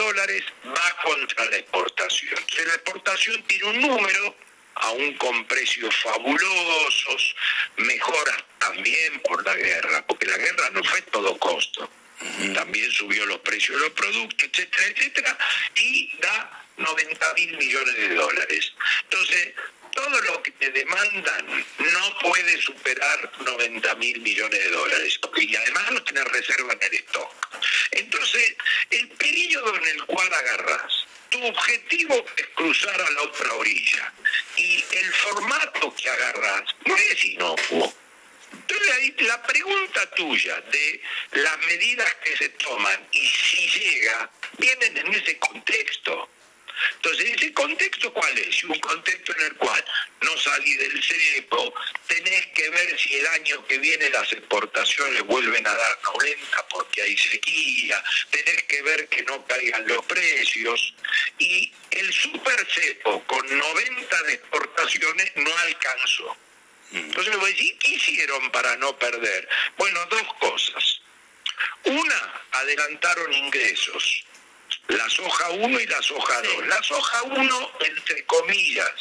Dólares va contra la exportación. La exportación tiene un número, aún con precios fabulosos, mejoras también por la guerra, porque la guerra no fue todo costo. También subió los precios de los productos, etcétera, etcétera, y da 90 mil millones de dólares. Entonces, todo lo que te demandan no puede superar 90 mil millones de dólares, y además no tenés reserva en el stock. Entonces, el periodo en el cual agarras, tu objetivo es cruzar a la otra orilla, y el formato que agarras no es inocuo. Entonces ahí la pregunta tuya de las medidas que se toman y si llega, vienen en ese contexto. Entonces, ¿ese contexto cuál es? Un contexto en el cual no salí del cepo, tenés que ver si el año que viene las exportaciones vuelven a dar 90 porque hay sequía, tenés que ver que no caigan los precios, y el super cepo con 90 de exportaciones no alcanzó. Entonces voy a decir, ¿qué hicieron para no perder? Bueno, dos cosas. Una, adelantaron ingresos. La soja 1 y la soja 2. La soja 1, entre comillas,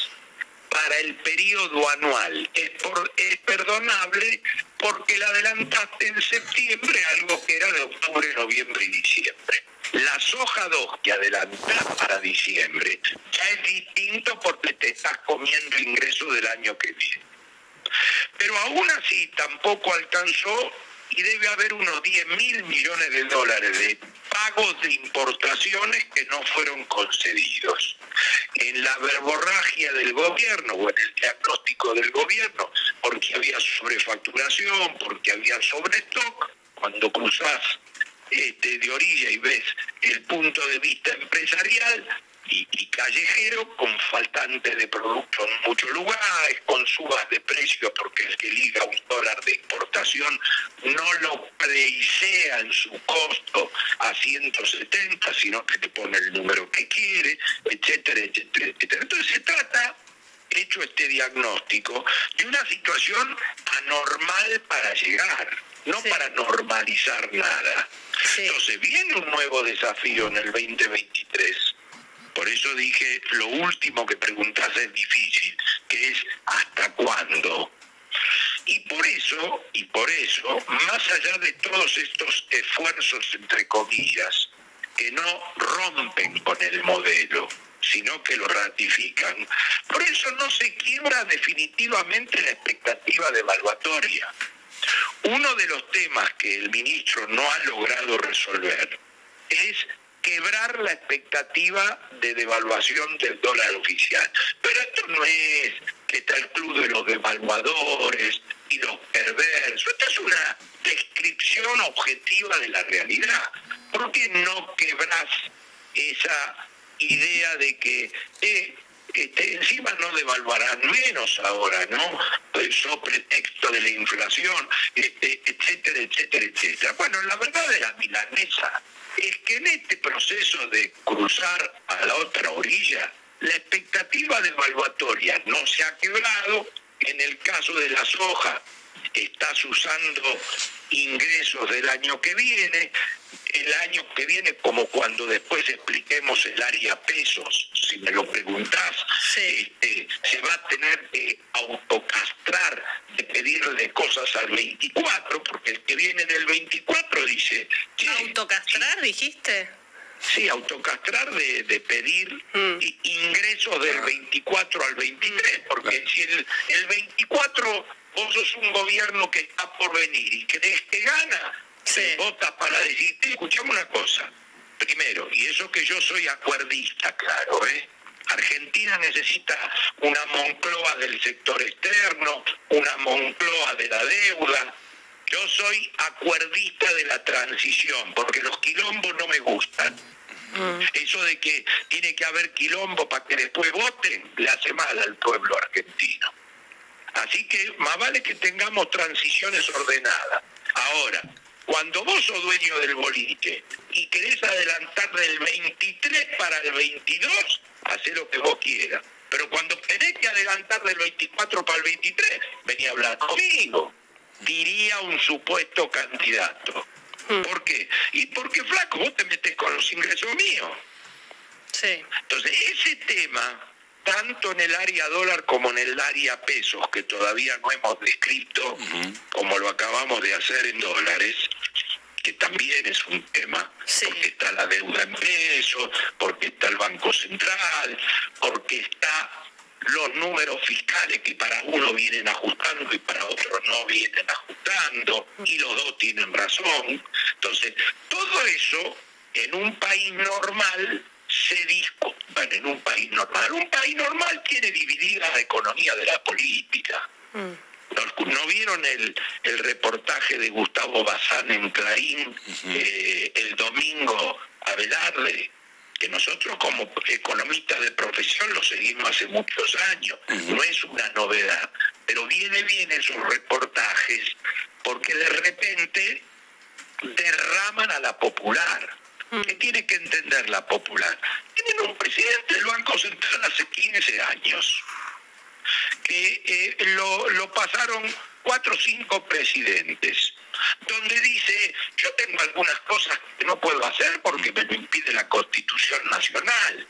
para el periodo anual es, por, es perdonable porque la adelantaste en septiembre, algo que era de octubre, noviembre y diciembre. La soja 2 que adelantás para diciembre ya es distinto porque te estás comiendo el ingreso del año que viene. Pero aún así tampoco alcanzó y debe haber unos 10 mil millones de dólares de pagos de importaciones que no fueron concedidos. En la verborragia del gobierno o en el diagnóstico del gobierno, porque había sobrefacturación, porque había sobrestock, cuando cruzás este, de orilla y ves el punto de vista empresarial, y, y, callejero con faltante de producto en muchos lugares, con subas de precio porque el que liga un dólar de importación no lo preisea en su costo a 170, sino que te pone el número que quiere, etcétera, etcétera, etcétera. Entonces se trata hecho este diagnóstico de una situación anormal para llegar, no sí. para normalizar nada. Sí. Entonces viene un nuevo desafío en el 2023 por eso dije, lo último que preguntás es difícil. que es hasta cuándo. Y por eso, y por eso, más allá de todos estos esfuerzos, entre comillas, que no rompen con el modelo, sino que lo ratifican, por eso no se quiebra definitivamente la expectativa devaluatoria. Uno de los temas que el ministro no ha logrado resolver es quebrar la expectativa de devaluación del dólar oficial. Pero esto no es que está el club de los devaluadores y los perversos. Esta es una descripción objetiva de la realidad. ¿Por qué no quebras esa idea de que eh, encima no devaluarán menos ahora, ¿no? Eso pretexto de la inflación, este, etcétera, etcétera, etcétera. Bueno, la verdad de la milanesa es que en este proceso de cruzar a la otra orilla, la expectativa devaluatoria no se ha quebrado. En el caso de la soja, estás usando ingresos del año que viene, el año que viene, como cuando después expliquemos el área pesos, si me lo preguntás, este, se va a tener que autocastrar de pedirle cosas al 24, porque el que viene en el 24 dice... ¿Autocastrar, dijiste? Sí, autocastrar de, pedir mm. ingresos del 24 al 23, porque si el, el 24 vos sos un gobierno que está por venir y crees que gana, se vota para decir, escuchamos una cosa, primero, y eso que yo soy acuerdista, claro, ¿eh? Argentina necesita una Moncloa del sector externo, una Moncloa de la deuda. Yo soy acuerdista de la transición, porque los quilombos no me gustan. Mm. Eso de que tiene que haber quilombo para que después voten, le hace mal al pueblo argentino. Así que más vale que tengamos transiciones ordenadas. Ahora, cuando vos sos dueño del boliche y querés adelantar del 23 para el 22, hace lo que vos quieras. Pero cuando tenés que adelantar del 24 para el 23, vení a hablar conmigo, diría un supuesto candidato. Hmm. ¿Por qué? Y porque, flaco, vos te metes con los ingresos míos. Sí. Entonces, ese tema tanto en el área dólar como en el área pesos, que todavía no hemos descrito como lo acabamos de hacer en dólares, que también es un tema, porque está la deuda en pesos, porque está el Banco Central, porque está los números fiscales que para uno vienen ajustando y para otro no vienen ajustando, y los dos tienen razón. Entonces, todo eso en un país normal se bueno, en un país normal, un país normal tiene dividida la economía de la política. Mm. ¿No, vieron el, el, reportaje de Gustavo Bazán en Clarín eh, el domingo a Velarde? Que nosotros como economistas de profesión lo seguimos hace muchos años, no es una novedad, pero viene bien esos reportajes porque de repente derraman a la popular ¿Qué tiene que entender la popular? Tienen un presidente del Banco Central hace 15 años, que eh, lo, pasaron cuatro o cinco presidentes, donde dice, yo tengo algunas cosas que no puedo hacer porque me lo impide la Constitución Nacional.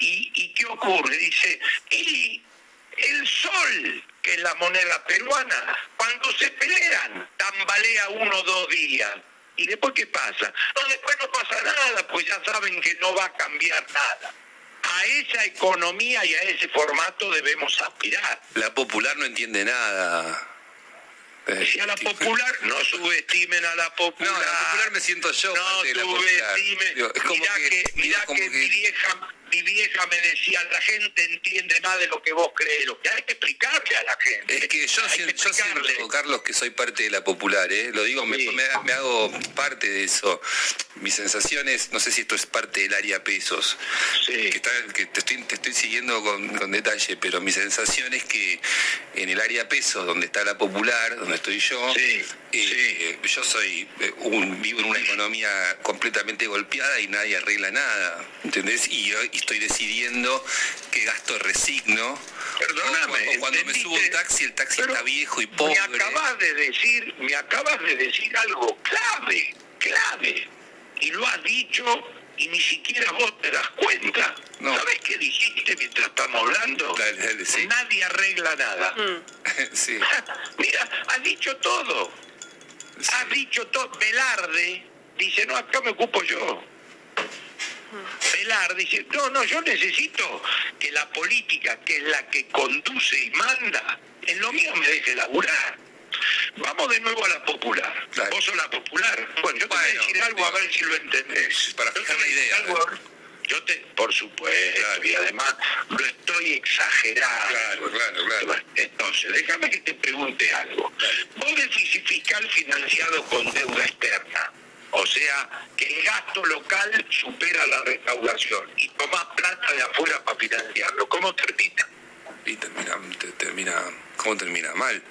¿Y, y qué ocurre? Dice, y el sol, que es la moneda peruana, cuando se pelean, tambalea uno o dos días ¿Y después qué pasa? No, después no pasa nada, pues ya saben que no va a cambiar nada. A esa economía y a ese formato debemos aspirar. La popular no entiende nada. Si a la popular, no subestimen a la popular. No, la popular me siento yo. No subestimen. Mirá que, mirá que, mi vieja mi vieja me decía, la gente entiende más de lo que vos crees, lo que hay que explicarle a la gente. Es que yo, siento, Carlos, que soy parte de la popular, ¿eh? lo digo, me, hago parte de eso. Mis sensaciones, no sé si esto es parte del área pesos, que, te, estoy, te estoy siguiendo con, detalle, pero mi sensación es que en el área pesos, donde está la popular, donde estoy yo, eh, yo soy eh, un, vivo en una economía completamente golpeada y nadie arregla nada, ¿entendés? Y, y estoy decidiendo qué gasto resigno. Perdóname. O cuando me subo un taxi, el taxi está viejo y pobre. Me acabas de decir, me acabas de decir algo clave, clave. Y lo has dicho y ni siquiera vos te das cuenta. ¿Sabes qué dijiste mientras estamos hablando? Nadie arregla nada. Mm. Mira, has dicho todo. Has dicho todo. Velarde dice, no, acá me ocupo yo. Velarde dice, no, no, yo necesito que la política, que es la que conduce y manda, en lo mío me deje laburar. Vamos de nuevo a la popular. Vos sos la popular. Bueno, yo te voy a decir algo a ver si lo entendés. Para fijar la idea. yo te, por supuesto, y además lo estoy exagerando. Claro, claro, claro. Entonces, déjame que te pregunte algo. Vos déficit fiscal financiado con deuda externa. O sea, que el gasto local supera la recaudación y tomás plata de afuera para financiarlo. ¿Cómo termina? Y termina, termina, ¿cómo termina? Mal.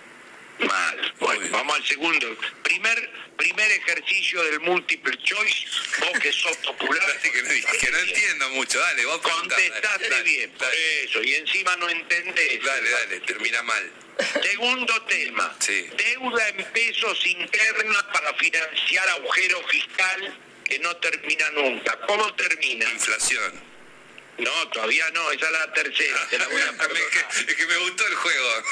Mal. Bueno, vamos al segundo. Primer primer ejercicio del multiple choice, vos que sos popular. que, no, que no entiendo mucho, dale, vos Contestaste bien, por eso, y encima no entendés. Dale, dale, termina mal. Segundo tema, deuda en pesos interna para financiar agujero fiscal que no termina nunca. ¿Cómo termina? Inflación. No, todavía no, esa es la tercera. Te la voy a es, que, me gustó el juego.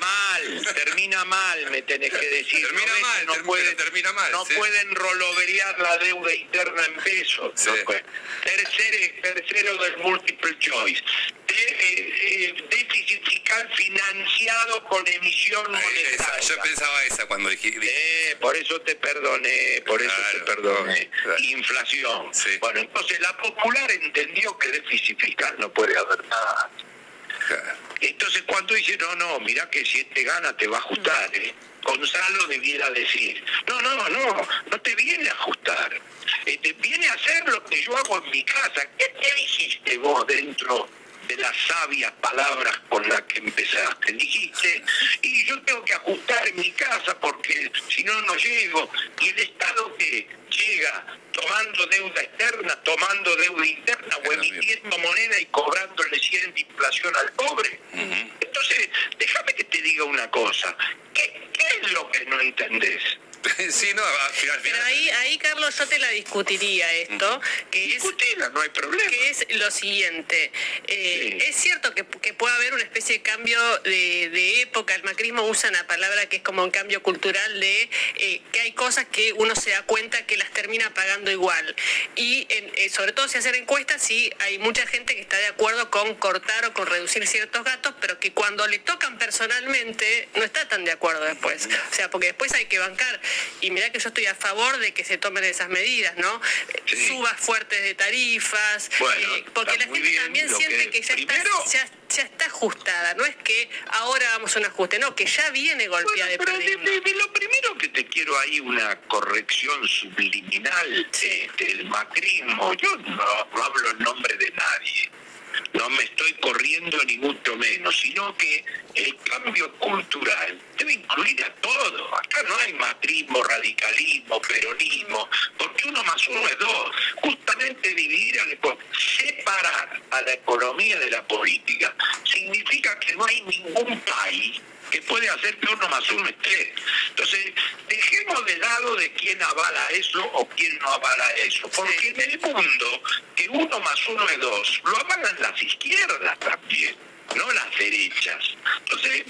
Mal, termina mal, me tenés que decir. Termina mal, no pueden, termina mal. No pueden roloverear la deuda interna en pesos. tercero, tercero del multiple choice. Eh, eh, déficit fiscal financiado con emisión monetaria. yo pensaba esa cuando dije. Eh, por eso te perdoné, por eso te perdoné. Inflación. Bueno, entonces la popular entendió que déficit fiscal no puede haber nada. Entonces cuando dice, no, no, mira que si este gana te va a ajustar, ¿eh? Gonzalo debiera decir, no, no, no, no te viene a ajustar, te viene a hacer lo que yo hago en mi casa. ¿Qué, qué dijiste vos dentro de las sabias palabras con las que empezaste. Dijiste, y yo tengo que ajustar en mi casa porque si no, no llego. Y el Estado que llega tomando deuda externa, tomando deuda interna o emitiendo moneda y cobrándole 100 de inflación al pobre. Entonces, déjame que te diga una cosa. ¿Qué, ¿Qué es lo que no entendés? sí, no, Pero ahí, ahí, Carlos, yo te la discutiría esto, que es, no hay problema. Que es lo siguiente. Eh, es cierto que, que, puede haber una especie de cambio de, época. El macrismo usa una palabra que es como un cambio cultural de eh, que hay cosas que uno se da cuenta que las termina pagando igual. Y eh, sobre todo si hacer encuestas, sí hay mucha gente que está de acuerdo con cortar o con reducir ciertos gastos, pero que cuando le tocan personalmente no está tan de acuerdo después. O sea, porque después hay que bancar y mira que yo estoy a favor de que se tomen esas medidas, ¿no? Subas fuertes de tarifas, eh, porque la gente también siente que, ya, está, está, ajustada, no es que ahora vamos a un ajuste, no, que ya viene golpeada bueno, de, Lo primero que te quiero ahí una corrección subliminal del macrismo, yo no hablo en nombre de nadie no me estoy corriendo ni mucho menos, sino que el cambio cultural debe incluir a todo. Acá no hay matrismo, radicalismo, peronismo, porque uno más uno es dos. Justamente dividir, separar a la economía de la política significa que no hay ningún país que puede hacer que uno más uno esté. Entonces, dejemos de lado de quién avala eso o quién no avala eso, porque en el mundo que uno más uno es dos, lo avalan las izquierdas también no las derechas. Entonces,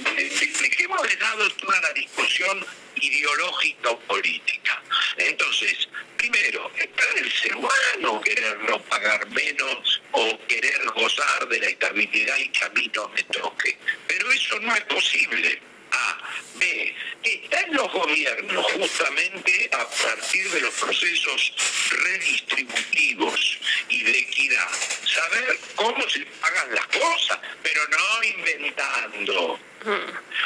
dejemos de lado toda la discusión ideológica o política. Entonces, primero, está el ser humano querer no pagar menos o querer gozar de la estabilidad y que a mí no me toque. Pero eso no es posible. A. B. Está en los gobiernos justamente a partir de los procesos redistributivos y de equidad. Saber cómo se pagan las cosas, pero no inventando.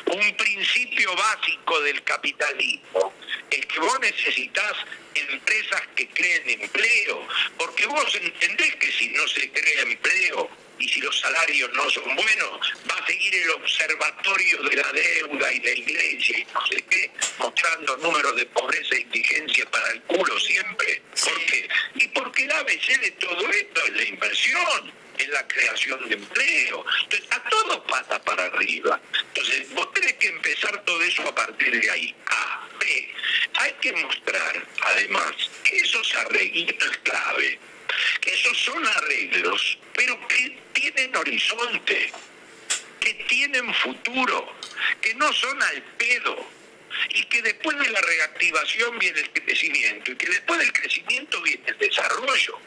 Un principio básico del capitalismo es que vos necesitas empresas que creen empleo, porque vos entendés que si no se crea empleo, y si los salarios no son buenos, va a seguir el observatorio de la deuda y la iglesia y no sé qué, mostrando números de pobreza e indigencia para el culo siempre. ¿Por qué? Y porque el ABC de todo esto es la inversión es la creación de empleo. Entonces, a todo pata para arriba. Entonces, vos tenés que empezar todo eso a partir de ahí. A, B. Hay que mostrar, además, que esos arreglitos clave que esos son arreglos, pero que tienen horizonte, que tienen futuro, que no son al pedo y que después de la reactivación viene el crecimiento y que después del crecimiento viene el desarrollo.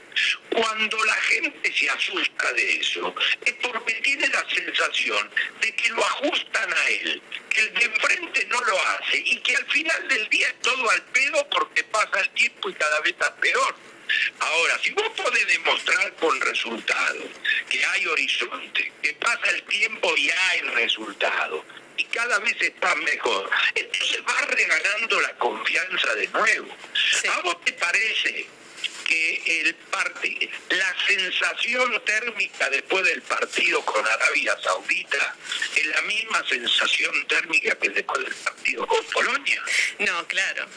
Cuando la gente se asusta de eso, es porque tiene la sensación de que lo ajustan a él, que el de enfrente no lo hace y que al final del día es todo al pedo porque pasa el tiempo y cada vez está peor. Ahora, si vos podés demostrar con resultados que hay horizonte, que pasa el tiempo y hay resultados, y cada vez está mejor, entonces va regalando la confianza de nuevo. ¿A vos te parece que el parte, la sensación térmica después del partido con Arabia Saudita es la misma sensación térmica que después del partido con Polonia. No, claro.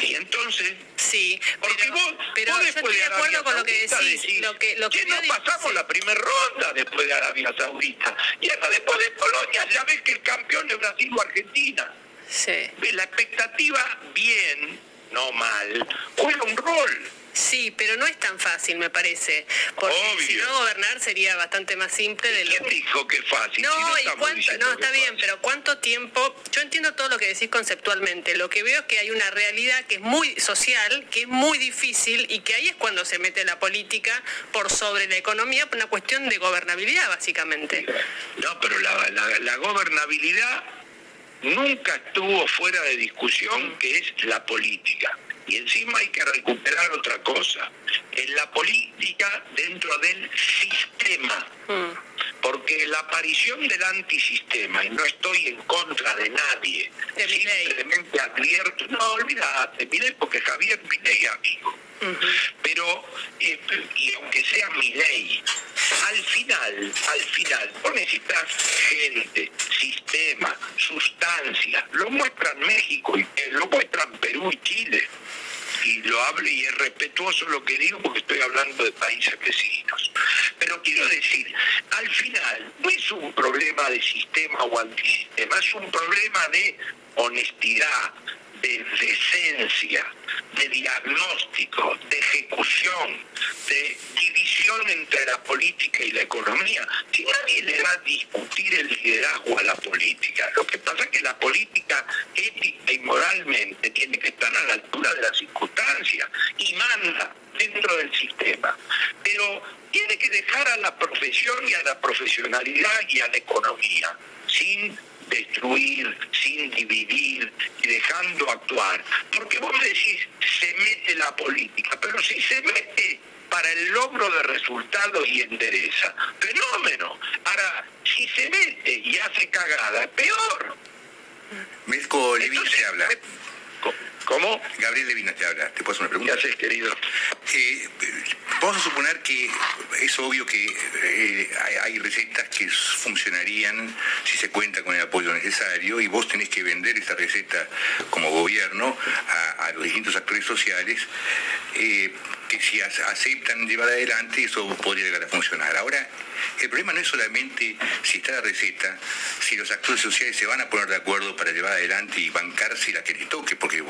Y entonces, sí, porque pero, vos, pero vos yo después estoy de acuerdo Arabia con lo que Saudita decís, lo que, lo que "Che, no pasamos sí. la primera ronda después de Arabia Saudita. Y ahora después de Polonia ya ves que el campeón es Brasil o Argentina. Sí. La expectativa bien, no mal, juega un rol. Sí, pero no es tan fácil, me parece. Porque Obvio. si no gobernar sería bastante más simple de lo ¿Quién dijo que es fácil? Si No, y cuánto, no, está es bien, fácil. pero ¿cuánto tiempo? Yo entiendo todo lo que decís conceptualmente. Lo que veo es que hay una realidad que es muy social, que es muy difícil y que ahí es cuando se mete la política por sobre la economía, por una cuestión de gobernabilidad, básicamente. No, pero la, la- la gobernabilidad nunca estuvo fuera de discusión, que es la política. Y encima hay que recuperar otra cosa. En la política dentro del sistema. Porque la aparición del antisistema, y no estoy en contra de nadie, De simplemente advierto, no olvídate, Milei, porque Javier Milei es amigo. Pero, eh, y aunque sea mi ley, al final, al final, vos necesitas gente, sistema, sustancia. Lo muestran México, y eh, lo muestran Perú y Chile. Y lo hablo y es respetuoso lo que digo porque estoy hablando de países vecinos. Pero quiero decir, al final no es un problema de sistema o antisistema, es un problema de honestidad, de decencia, de diagnóstico, de ejecución, de división entre la política y la economía. Si nadie le va a discutir el liderazgo a la política, lo que pasa es que la política ética y moralmente tiene que estar a la altura de las circunstancias y manda dentro del sistema. Pero tiene que dejar a la profesión y a la profesionalidad y a la economía sin destruir, sin dividir y dejando actuar. Porque vos decís, se mete la política, pero si se mete para el logro de resultados y endereza, fenómeno. Ahora, si se mete y hace cagada, peor. Levina Entonces, te habla. me- ¿Cómo? Gabriel Levina te habla. ¿Te puedo hacer una ¿Qué pregunta? haces, querido? Eh, vamos a suponer que es obvio que eh, hay, recetas que funcionarían si se cuenta con el apoyo necesario y vos tenés que vender esa receta como gobierno a, a los distintos actores sociales eh, que si ac- aceptan llevar adelante eso podría llegar a funcionar. Ahora, el problema no es solamente si está la receta, si los actores sociales se van a poner de acuerdo para llevar adelante y bancarse la que les toque, porque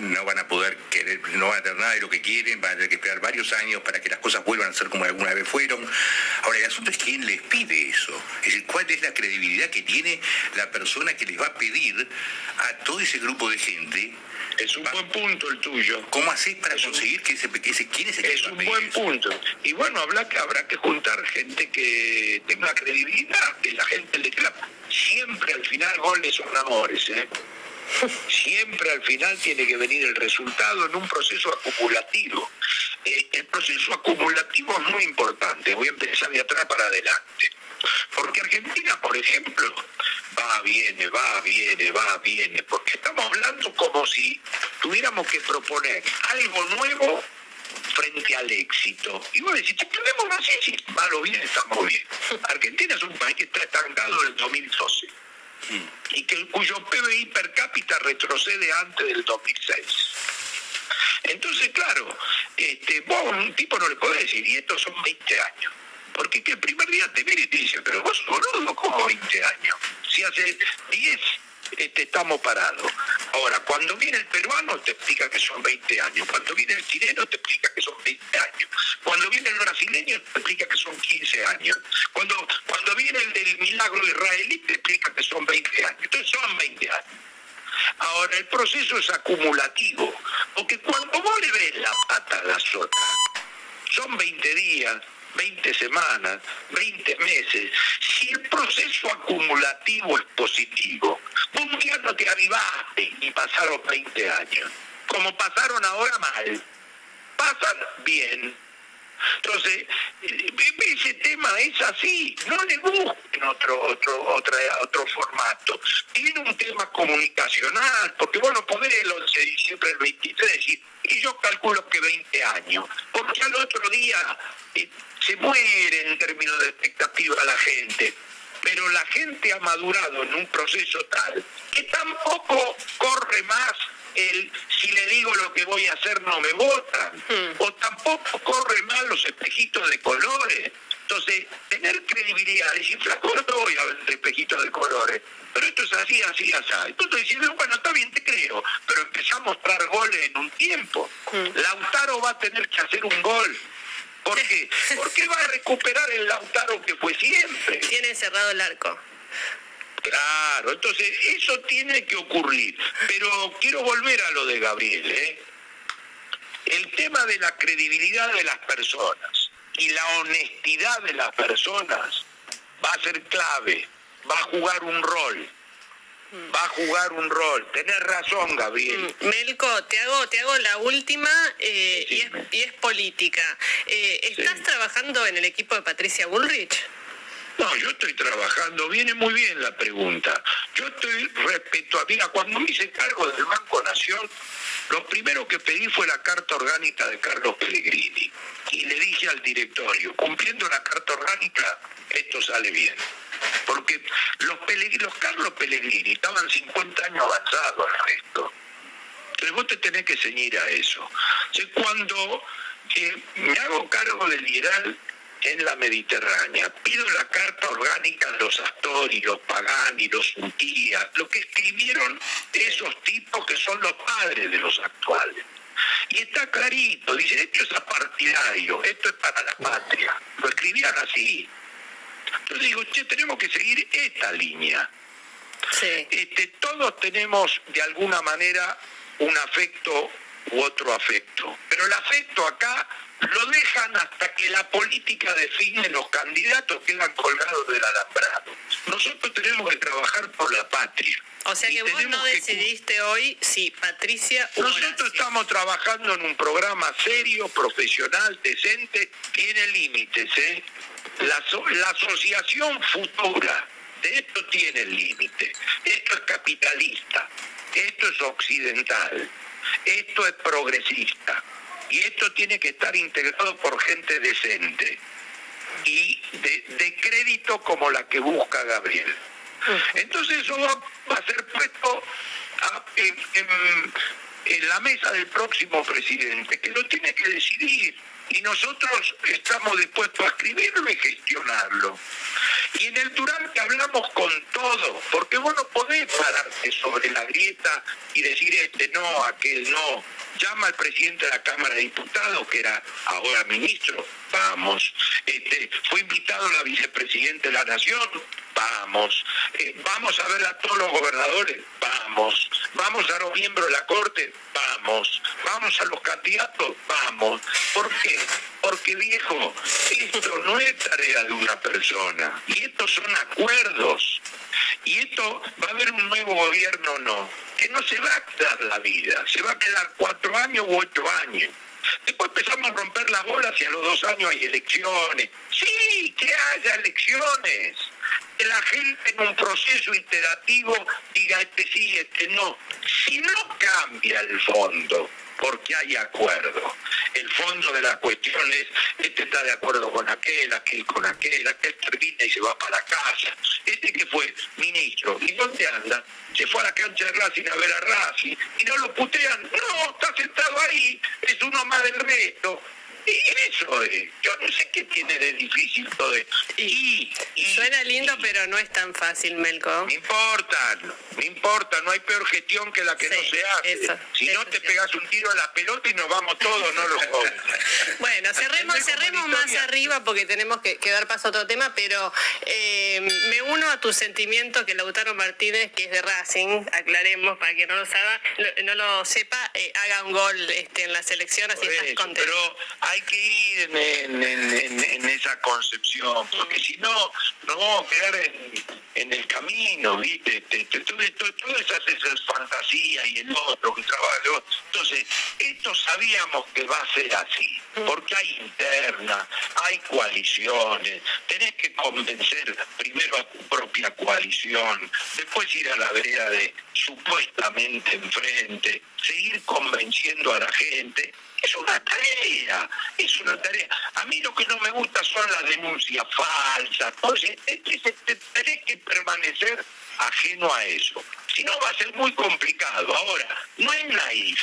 no van a poder querer, no van a tener nada de lo que quieren, van a tener que esperar varios años para que las cosas vuelvan a ser como alguna vez fueron. Ahora, el asunto es quién les pide eso. Es decir, cuál es la credibilidad que tiene la persona que les va a pedir a todo ese grupo de gente. Es un buen punto el tuyo. ¿Cómo haces para Es un- conseguir que ese, que ese- quién es Es un buen eso? punto. Y bueno, habrá que, habrá que juntar gente que tenga credibilidad, que la gente le crea. Siempre al final goles son amores, ¿eh? Siempre al final tiene que venir el resultado en un proceso acumulativo. Eh, el proceso acumulativo es muy importante. Voy a empezar de atrás para adelante. Porque Argentina, por ejemplo, va, viene, va, viene, va, viene. Porque estamos hablando como si tuviéramos que proponer algo nuevo frente al éxito. Y vos decís, tenemos así, si mal o bien estamos bien. Argentina es un país que está estancado en el 2012 y que cuyo PBI per cápita retrocede antes del 2006. Entonces, claro, este, vos un tipo no le podés decir, y estos son 20 años. Porque que el primer día te viene y te dice, pero vos boludo, ¿cómo 20 años? Si hace 10 este, estamos parados. Ahora, cuando viene el peruano te explica que son 20 años. Cuando viene el chileno te explica que son 20 años. Cuando viene el brasileño te explica que son 15 años. Cuando, cuando viene el del milagro israelí, te explica que son 20 años. Entonces son 20 años. Ahora, el proceso es acumulativo, porque cuando vos le ves la pata a la sota, son 20 días, 20 semanas, 20 meses. Si el proceso acumulativo es positivo, un día no te avivaste y pasaron 20 años, como pasaron ahora mal, pasan bien entonces, ese tema es así, no le busquen otro, otro, otra, otro formato. Tiene un tema comunicacional, porque vos no el 11 de diciembre del 23 decir, y yo calculo que 20 años, porque al otro día eh, se muere en términos de expectativa la gente pero la gente ha madurado en un proceso tal que tampoco corre más el si le digo lo que voy a hacer no me votan, hmm. o tampoco corre mal los espejitos de colores. Entonces, tener credibilidad, decir, flaco, no te voy a ver espejitos de colores, pero esto es así, así, así. Entonces diciendo, bueno, está bien, te creo, pero empezamos a mostrar goles en un tiempo. Hmm. Lautaro va a tener que hacer un gol. ¿Por qué? Porque va a recuperar el Lautaro que fue siempre. Tiene cerrado el arco. Claro, entonces eso tiene que ocurrir. Pero quiero volver a lo de Gabriel. ¿eh? El tema de la credibilidad de las personas y la honestidad de las personas va a ser clave, va a jugar un rol. Va a jugar un rol. Tenés razón, Gabriel. Mm, Melco, te hago, te hago la última eh, y, es, política. Eh, ¿Estás trabajando en el equipo de Patricia Bullrich? No, yo estoy trabajando, viene muy bien la pregunta. Yo estoy respecto a, mira, cuando me hice cargo del Banco Nación, lo primero que pedí fue la carta orgánica de Carlos Pellegrini. Y le dije al directorio, cumpliendo la carta orgánica, esto sale bien. Porque los, los Carlos Pellegrini estaban 50 años avanzados en esto. Entonces vos te tenés que ceñir a eso. cuando eh, me hago cargo del IRAL, en la Mediterránea. Pido la carta orgánica de los Astori, los Pagani, los Untía, lo que escribieron esos tipos que son los padres de los actuales. Y está clarito, dice, esto es apartidario, esto es para la patria. Lo escribían así. Entonces digo, che, tenemos que seguir esta línea. Este, todos tenemos de alguna manera un afecto u otro afecto. Pero el afecto acá lo dejan hasta que la política define los candidatos quedan colgados del alambrado. Nosotros tenemos que trabajar por la patria. O sea que vos no decidiste hoy si Patricia Nosotros estamos trabajando en un programa serio, profesional, decente, tiene límites, ¿eh? La, la asociación futura de esto tiene límite. Esto es capitalista, esto es occidental, esto es progresista y esto tiene que estar integrado por gente decente y de, crédito como la que busca Gabriel. Entonces eso va, a ser puesto en, la mesa del próximo presidente, que lo tiene que decidir. Y nosotros estamos dispuestos a escribirlo y gestionarlo. Y en el Durante hablamos con todo, porque vos no podés pararte sobre la grieta y decir este no, aquel no llama al presidente de la Cámara de Diputados, que era ahora ministro, vamos, este, fue invitado la vicepresidenta de la Nación, vamos, eh, vamos a ver a todos los gobernadores, vamos, vamos a los miembros de la Corte, vamos, vamos a los candidatos, vamos. ¿Por qué? Porque viejo, esto no es tarea de una persona, y estos son acuerdos. Y esto va a haber un nuevo gobierno o no, que no se va a quedar la vida, se va a quedar cuatro años u ocho años. Después empezamos a romper las bolas y a los dos años hay elecciones. Sí, que haya elecciones. Que la gente en un proceso iterativo diga este sí, este no. Si no cambia el fondo, porque hay acuerdo. El fondo de la cuestión es, este está de acuerdo con aquel, aquel con aquel, aquel termina y se va para casa. Este que fue ministro, ¿y dónde anda? Se fue a la cancha de Racing a ver a Racing y no lo putean. No, está sentado ahí, es uno más del resto. Eso es. Yo no sé qué tiene de difícil todo esto. Y, Suena lindo, pero no es tan fácil, Melco. No importa, no importa, no hay peor gestión que la que no se hace. si no te pegas un tiro a la pelota y nos vamos todos, no los jóvenes. bueno, cerremos, cerremos más arriba porque tenemos que, dar paso a otro tema, pero eh, me uno a tu sentimiento que Lautaro Martínez, que es de Racing, aclaremos para que no lo sabe, no lo sepa, eh, haga un gol este, en la selección, así estás contento. Pero hay que ir en, esa concepción, porque si no, nos vamos a quedar en, el camino, ¿viste? Todas esas fantasías y el otro que trabaja. Entonces, esto sabíamos que va a ser así, porque hay interna, hay coaliciones, tenés que convencer primero a tu propia coalición, después ir a la vereda de supuestamente enfrente, seguir convenciendo a la gente es una tarea, es una tarea. A mí lo que no me gusta son las denuncias falsas. Entonces, tenés que permanecer ajeno a eso. Si no, va a ser muy complicado. Ahora, no es naif.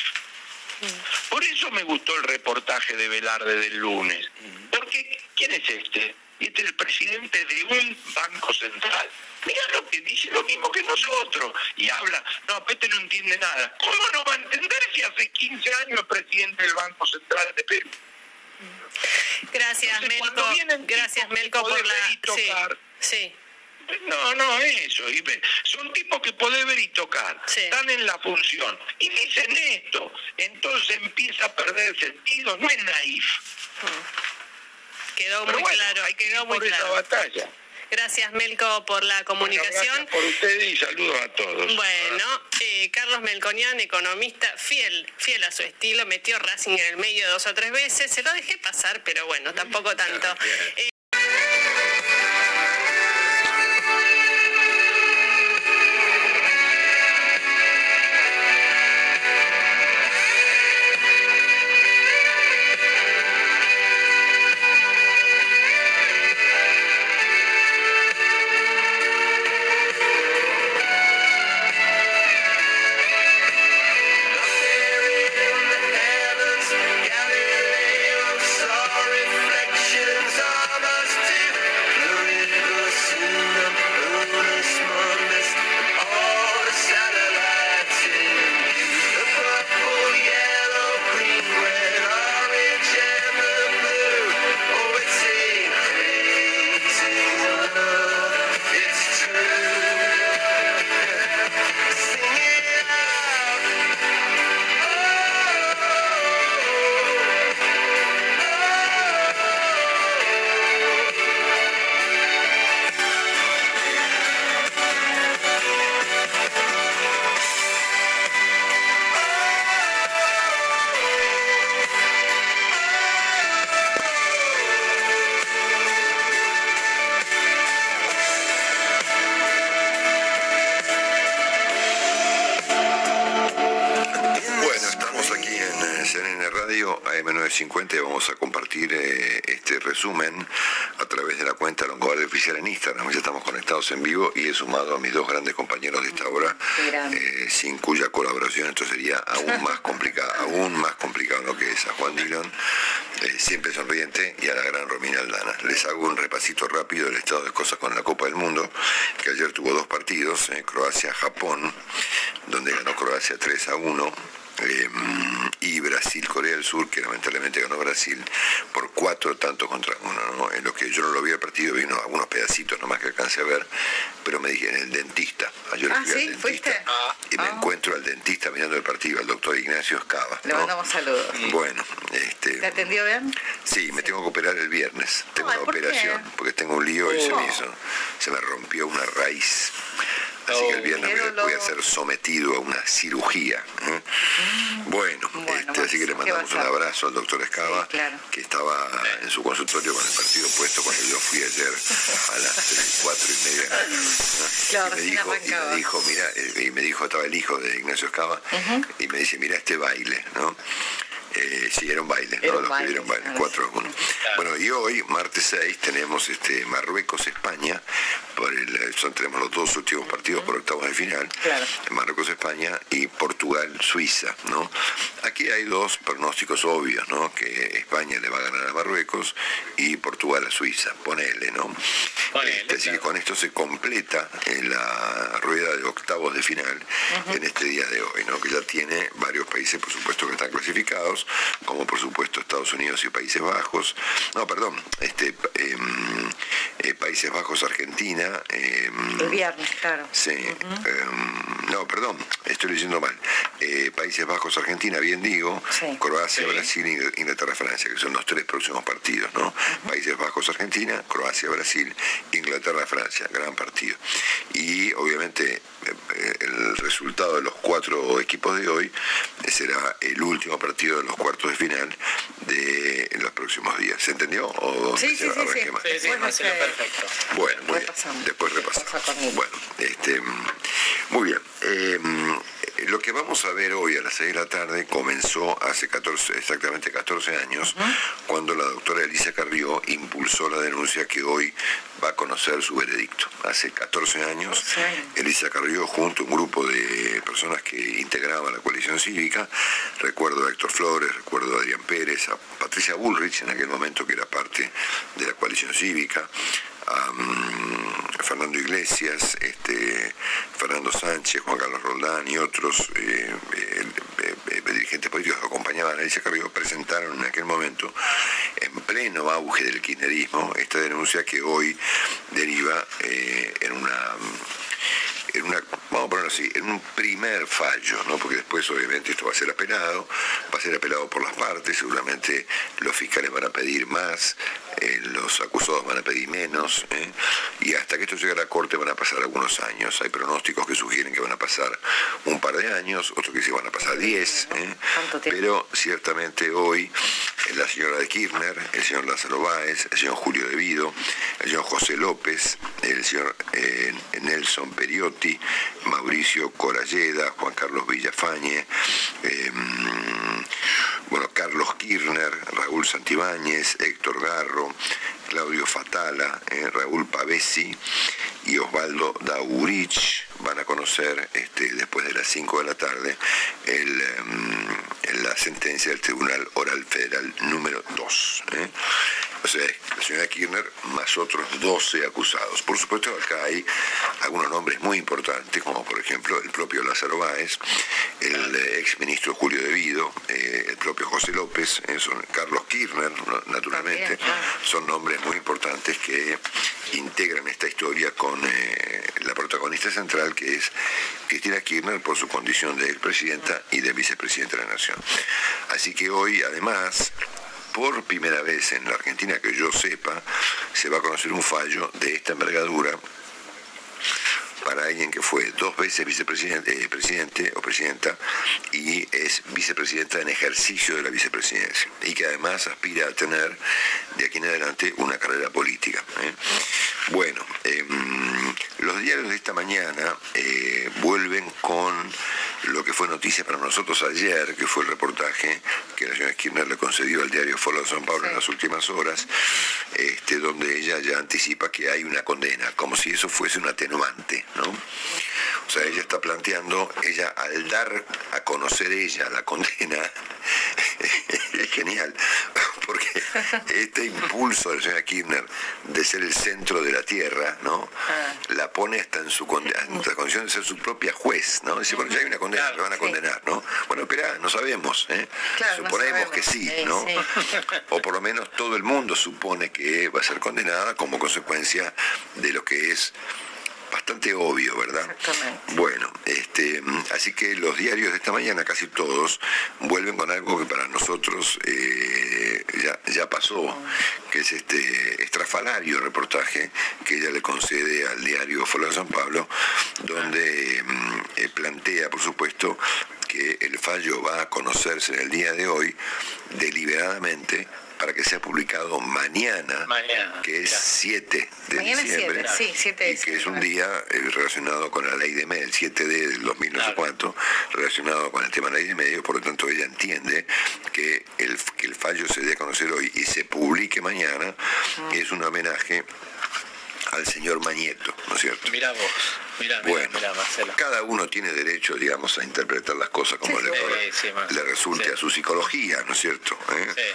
Por eso me gustó el reportaje de Velarde del lunes. Porque, ¿quién es este? Este es el presidente de un banco central. Mira lo que dice lo mismo que nosotros. Y habla, no, Pete no entiende nada. ¿Cómo no va a entender si hace 15 años es presidente del Banco Central de Perú? Gracias, Melco. Gracias, Melco, por la... Sí, No, no, eso. Son tipos que podés ver y tocar. Están en la función. Y dicen esto. Entonces empieza a perder sentido. No es naif. Mm. Quedó muy claro. Quedó muy por claro. esa batalla. Gracias, Melco, por la comunicación. gracias por ustedes y saludos a todos. Bueno, eh, Carlos Melconian, economista fiel, fiel a su estilo, metió Racing en el medio dos o tres veces. Se lo dejé pasar, pero bueno, tampoco tanto. En vivo y he sumado a mis dos grandes compañeros de esta hora, eh, sin cuya colaboración esto sería aún más complicado, aún más complicado lo que es a Juan Dillon, eh, siempre sonriente, y a la gran Romina Aldana. Les hago un repasito rápido del estado de cosas con la Copa del Mundo, que ayer tuvo dos partidos, eh, Croacia-Japón, donde ganó Croacia 3 a 1 Em, y Brasil-Corea del Sur, que lamentablemente ganó Brasil por cuatro tantos contra uno. En lo que yo no lo vi el partido, vino algunos pedacitos nomás que alcancé a ver, pero me dije en el dentista. Ayer ah, ¿sí? dentista y me ah. encuentro al dentista mirando el partido, al doctor Ignacio Escava. Le mandamos saludos. Bueno, este. ¿Te atendió bien? Sí, me tengo que operar el viernes. Tengo una operación, porque tengo un lío y se me oh. hizo, se me rompió una raíz. Así que el viernes voy a ser sometido a una cirugía. ¿eh? Mm. Bueno, este, así que le mandamos un abrazo al doctor Escava, que estaba en su consultorio con el partido puesto cuando yo fui ayer a las cuatro y media. y, me dijo, y me dijo, mira, eh, y me dijo, estaba el hijo de Ignacio Escava, y me dice, mira este baile, ¿no? Eh, sí, era un baile, ¿no? Los baile, que vieron baile, 4 a 1. Bueno, y hoy, martes 6, tenemos este Marruecos-España, por el, son, tenemos los dos últimos partidos por octavos de final, Marruecos-España y Portugal-Suiza, ¿no? Aquí hay dos pronósticos obvios, ¿no? Que España le va a ganar a Marruecos y Portugal a Suiza, ponele, ¿no? Este, así que con esto se completa en la rueda de octavos de final en este día de hoy, ¿no? Que ya tiene varios países, por supuesto, que están clasificados, como por supuesto Estados Unidos y Países Bajos, no, perdón, este, em, eh, Países Bajos, Argentina. Em, el viernes, claro. Sí, em, no, perdón, estoy leyendo mal. Eh, Países Bajos, Argentina, bien digo, Croacia, Brasil, Inglaterra, Francia, que son los tres próximos partidos, ¿no? Países Bajos, Argentina, Croacia, Brasil, Inglaterra, Francia, gran partido. Y obviamente eh, el resultado de los cuatro equipos de hoy será el último partido de los cuartos de final de en los próximos días. ¿Se entendió? ¿O sí, sí, sí, sí. perfecto. Bueno, muy bien. Después repasamos. Bueno, este, muy bien. Eh, lo que vamos a ver hoy a las 6 de la tarde comenzó hace 14, exactamente 14 años, cuando la doctora Elisa Carrió impulsó la denuncia que hoy va a conocer su veredicto. Hace 14 años, Elisa Carrió, junto a un grupo de personas que integraban la coalición cívica, recuerdo a Héctor Flores, recuerdo a Adrián Pérez, a Patricia Bullrich, en aquel momento que era parte de la coalición cívica, Fernando Iglesias, este, Fernando Sánchez, Juan Carlos Roldán y otros eh, eh, eh, dirigentes políticos que acompañaban a Alicia Carrillo presentaron en aquel momento, en pleno auge del kirchnerismo, esta denuncia que hoy deriva en una en una, vamos a ponerlo así, en un primer fallo, ¿no? porque después obviamente esto va a ser apelado, va a ser apelado por las partes, seguramente los fiscales van a pedir más, eh, los acusados van a pedir menos, ¿eh? y hasta que esto llegue a la corte van a pasar algunos años. Hay pronósticos que sugieren que van a pasar un par de años, otros que se van a pasar diez, ¿eh? pero ciertamente hoy la señora de Kirchner, el señor Lázaro Báez, el señor Julio De Vido, el señor José López, el señor Nelson Periotti, Mauricio Coralleda, Juan Carlos Villafañe, em, bueno, Carlos Kirchner, Raúl Santibáñez, Héctor Garro, Claudio Fatala, eh, Raúl Pavesi y Osvaldo Daurich van a conocer este, después de las 5 de la tarde em, la sentencia del Tribunal Oral Federal número 2. ¿eh? O sea, la señora Kirchner más otros 12 acusados. Por supuesto, acá hay algunos nombres muy importantes, como por ejemplo el propio Lázaro Báez, el ex ministro Julio De Vido, eh, el propio José López, eh, son Carlos Kirchner, naturalmente, son nombres muy importantes que integran esta historia con eh, la protagonista central que es Cristina Kirchner por su condición de presidenta y de vicepresidenta de la Nación. Así que hoy, además, por primera vez en la Argentina que yo sepa, se va a conocer un fallo de esta envergadura para alguien que fue dos veces vicepresidente eh, presidente o presidenta y es vicepresidenta en ejercicio de la vicepresidencia y que además aspira a tener de aquí en adelante una carrera política. ¿eh? Bueno, em, los diarios de esta mañana eh, vuelven con lo que fue noticia para nosotros ayer, que fue el reportaje que la señora Kirchner le concedió al diario Foro de San Pablo en las últimas horas, este, donde ella ya anticipa que hay una condena, como si eso fuese un atenuante, ¿no? O sea, ella está planteando, ella al dar a conocer ella la condena, es genial, porque este impulso de la señora Kirchner de ser el centro de la tierra, ¿no? Ah. La pone hasta en su condición de ser su propia juez, ¿no? Dice, bueno, ya hay una condena, me van a condenar, ¿no? Bueno, espera, no sabemos, ¿eh? Suponemos que sí, ¿no? O por lo menos todo el mundo supone que va a ser condenada como consecuencia de lo que es bastante obvio, ¿verdad? Bueno, este, así que los diarios de esta mañana, casi todos, vuelven con algo que para nosotros eh, ya, pasó, que es este estrafalario reportaje que ella le concede al diario Foro de San Pablo, donde mm, eh, plantea, por supuesto, que el fallo va a conocerse en el día de hoy deliberadamente para que sea publicado mañana, que es 7 de diciembre, y que es un día eh, relacionado con la ley de medios, el 7 de 2000 no sé cuánto, relacionado con el tema de la ley de medios, por lo tanto ella entiende que el, que el fallo se dé a conocer hoy y se publique mañana, es un homenaje al señor Mañeto, ¿no es cierto? Mira vos, mira, bueno, Marcelo. Cada uno tiene derecho, digamos, a interpretar las cosas como le, le, resulte a su psicología, ¿no es cierto? ¿Eh?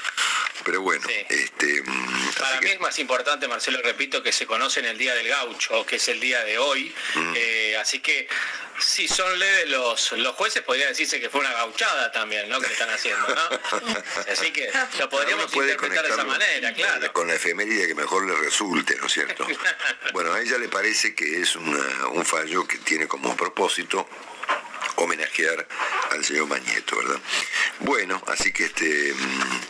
Pero bueno, este. Mm, Para mí es más importante, Marcelo, repito, que se conoce en el Día del Gaucho, que es el día de hoy. Mm. Eh, así que si son leves los, los jueces, podría decirse que fue una gauchada también, ¿no? Que están haciendo, ¿no? Así que lo podríamos interpretar de esa manera, claro. Con la efeméride que mejor le resulte, ¿no es cierto? bueno, a ella le parece que es un fallo que tiene como propósito homenajear al señor Mañeto, ¿verdad? Bueno, así que este mm,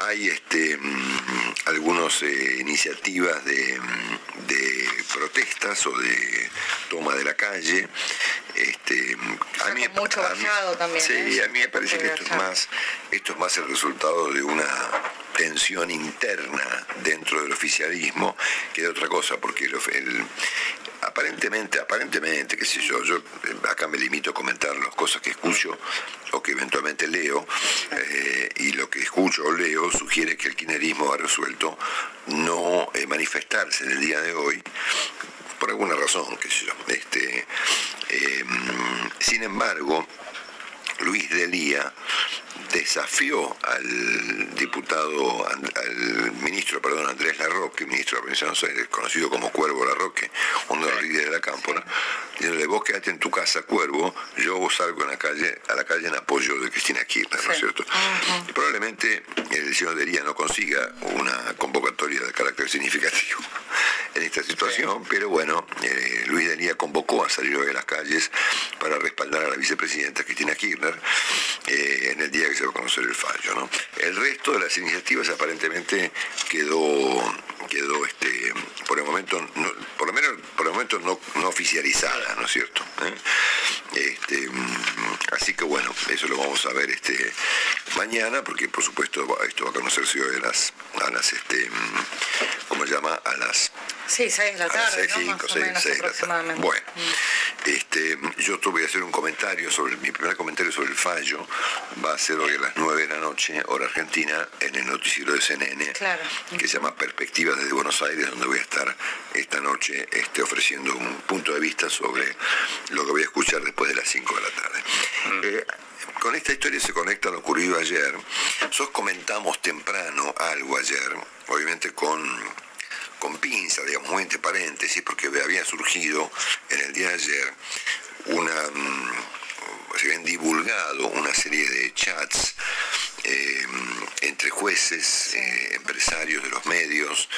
hay este, mm, algunas eh, iniciativas de, mm, de, protestas o de toma de la calle. Este, a mí, mucho bajado también. Sí, ¿eh? a mí me parece que esto es más, esto es más el resultado de una tensión interna dentro del oficialismo que de otra cosa, porque el, aparentemente, aparentemente, qué sé yo, yo eh, acá me limito a comentar las cosas que escucho o que eventualmente leo, eh, y lo que escucho o leo sugiere que el kirchnerismo ha resuelto no eh, manifestarse en el día de hoy por alguna razón, qué sé yo. Este, sin embargo, Luis Delía desafió al diputado, al ministro, perdón, Andrés Larroque, ministro de la Provincia conocido como Cuervo Larroque, uno de los líderes de la cámpora, diciéndole, vos quedate en tu casa, Cuervo, yo salgo en la calle, a la calle en apoyo de Cristina Kirchner, ¿no es cierto? Y probablemente el señor Dería no consiga una convocatoria de carácter significativo en esta situación, pero bueno, eh, Luis Dería convocó a salir hoy a las calles para respaldar a la vicepresidenta Cristina Kirchner eh, en el día que se va a conocer el fallo. ¿no? El resto de las iniciativas aparentemente quedó, quedó este, por el momento, por lo menos por el momento no, no oficializada, ¿no es cierto? ¿Eh? Este, así que bueno, eso lo vamos a ver este, mañana, porque por supuesto esto va a conocerse hoy a las, a las este, ¿cómo se llama? A las Sí, 6 de la tarde, Bueno, este, yo voy a hacer un comentario sobre, mi primer comentario sobre el fallo va a ser hoy a las 9 de la noche, hora argentina, en el noticiero de CNN, que se llama Perspectivas desde Buenos Aires, donde voy a estar esta noche este, ofreciendo un punto de vista sobre lo que voy a escuchar después de las 5 de la tarde. Mm. Eh, con esta historia se conecta lo ocurrido ayer. Nosotros comentamos temprano algo ayer, obviamente con con pinza, digamos, muy entre paréntesis, porque había surgido en el día de ayer una, mm, se habían divulgado una serie de chats eh, entre jueces, eh, empresarios de los medios,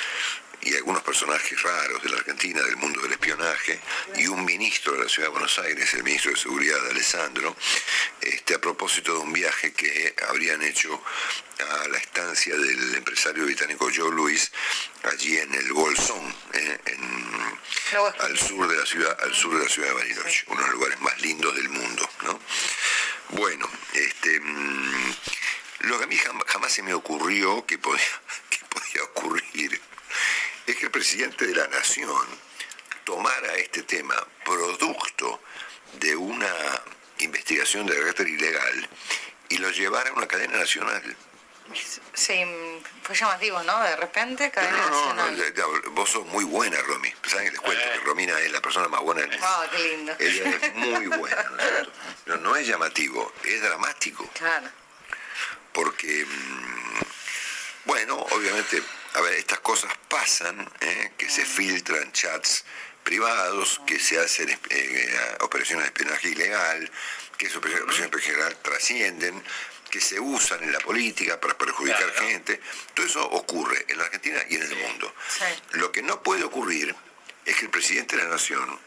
y algunos personajes raros de la Argentina, del mundo del espionaje, y un ministro de la Ciudad de Buenos Aires, el ministro de Seguridad Alessandro, este, a propósito de un viaje que habrían hecho a la estancia del empresario británico Joe Louis, allí en el Bolsón, eh, al sur de la ciudad, al sur de la ciudad de Bariloche, uno de los lugares más lindos del mundo, ¿no? Bueno, este mm, lo que a mí jamás, se me ocurrió que podía, que podía ocurrir es que el presidente de la nación tomara este tema producto de una investigación de carácter ilegal y lo llevara a una cadena nacional. Sí, fue llamativo, ¿no? De repente, cadena nacional. No, vos sos muy buena, Romy. ¿Saben que les cuento que Romina es la persona más buena del mundo? Oh, qué lindo. Ella es muy buena, ¿no No, es llamativo, es dramático. Claro. Porque, mm, bueno, obviamente a ver, estas cosas pasan, ¿eh? que se filtran chats privados, que se hacen eh, operaciones de espionaje ilegal, que esas operaciones de espionaje ilegal trascienden, que se usan en la política para perjudicar gente. Todo eso ocurre en la Argentina y en el mundo. Lo que no puede ocurrir es que el presidente de la Nación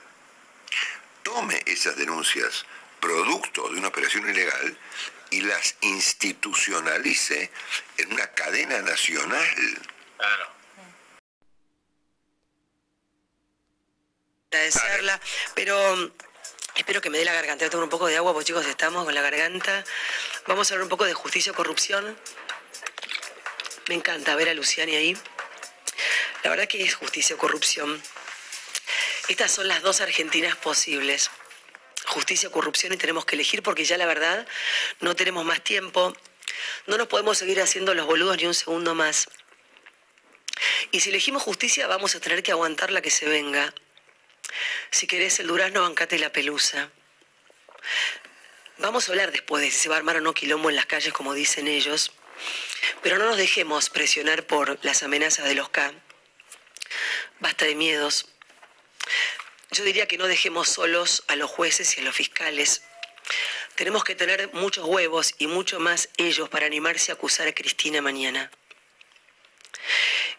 tome esas denuncias producto de una operación ilegal y las institucionalice en una cadena nacional Claro. Agradecerla, pero mm, espero que me dé la garganta. Voy a tomar un poco de agua, porque chicos estamos con la garganta. Vamos a hablar un poco de justicia y corrupción. Me encanta ver a Luciani ahí. La verdad que es justicia o corrupción. Estas son las dos Argentinas posibles. Justicia o corrupción y tenemos que elegir porque ya la verdad no tenemos más tiempo. No nos podemos seguir haciendo los boludos ni un segundo más. Y si elegimos justicia vamos a tener que aguantar la que se venga. Si querés el durazno, bancate la pelusa. Vamos a hablar después de si se va a armar o no quilombo en las calles, como dicen ellos. Pero no nos dejemos presionar por las amenazas de los K. Basta de miedos. Yo diría que no dejemos solos a los jueces y a los fiscales. Tenemos que tener muchos huevos y mucho más ellos para animarse a acusar a Cristina mañana.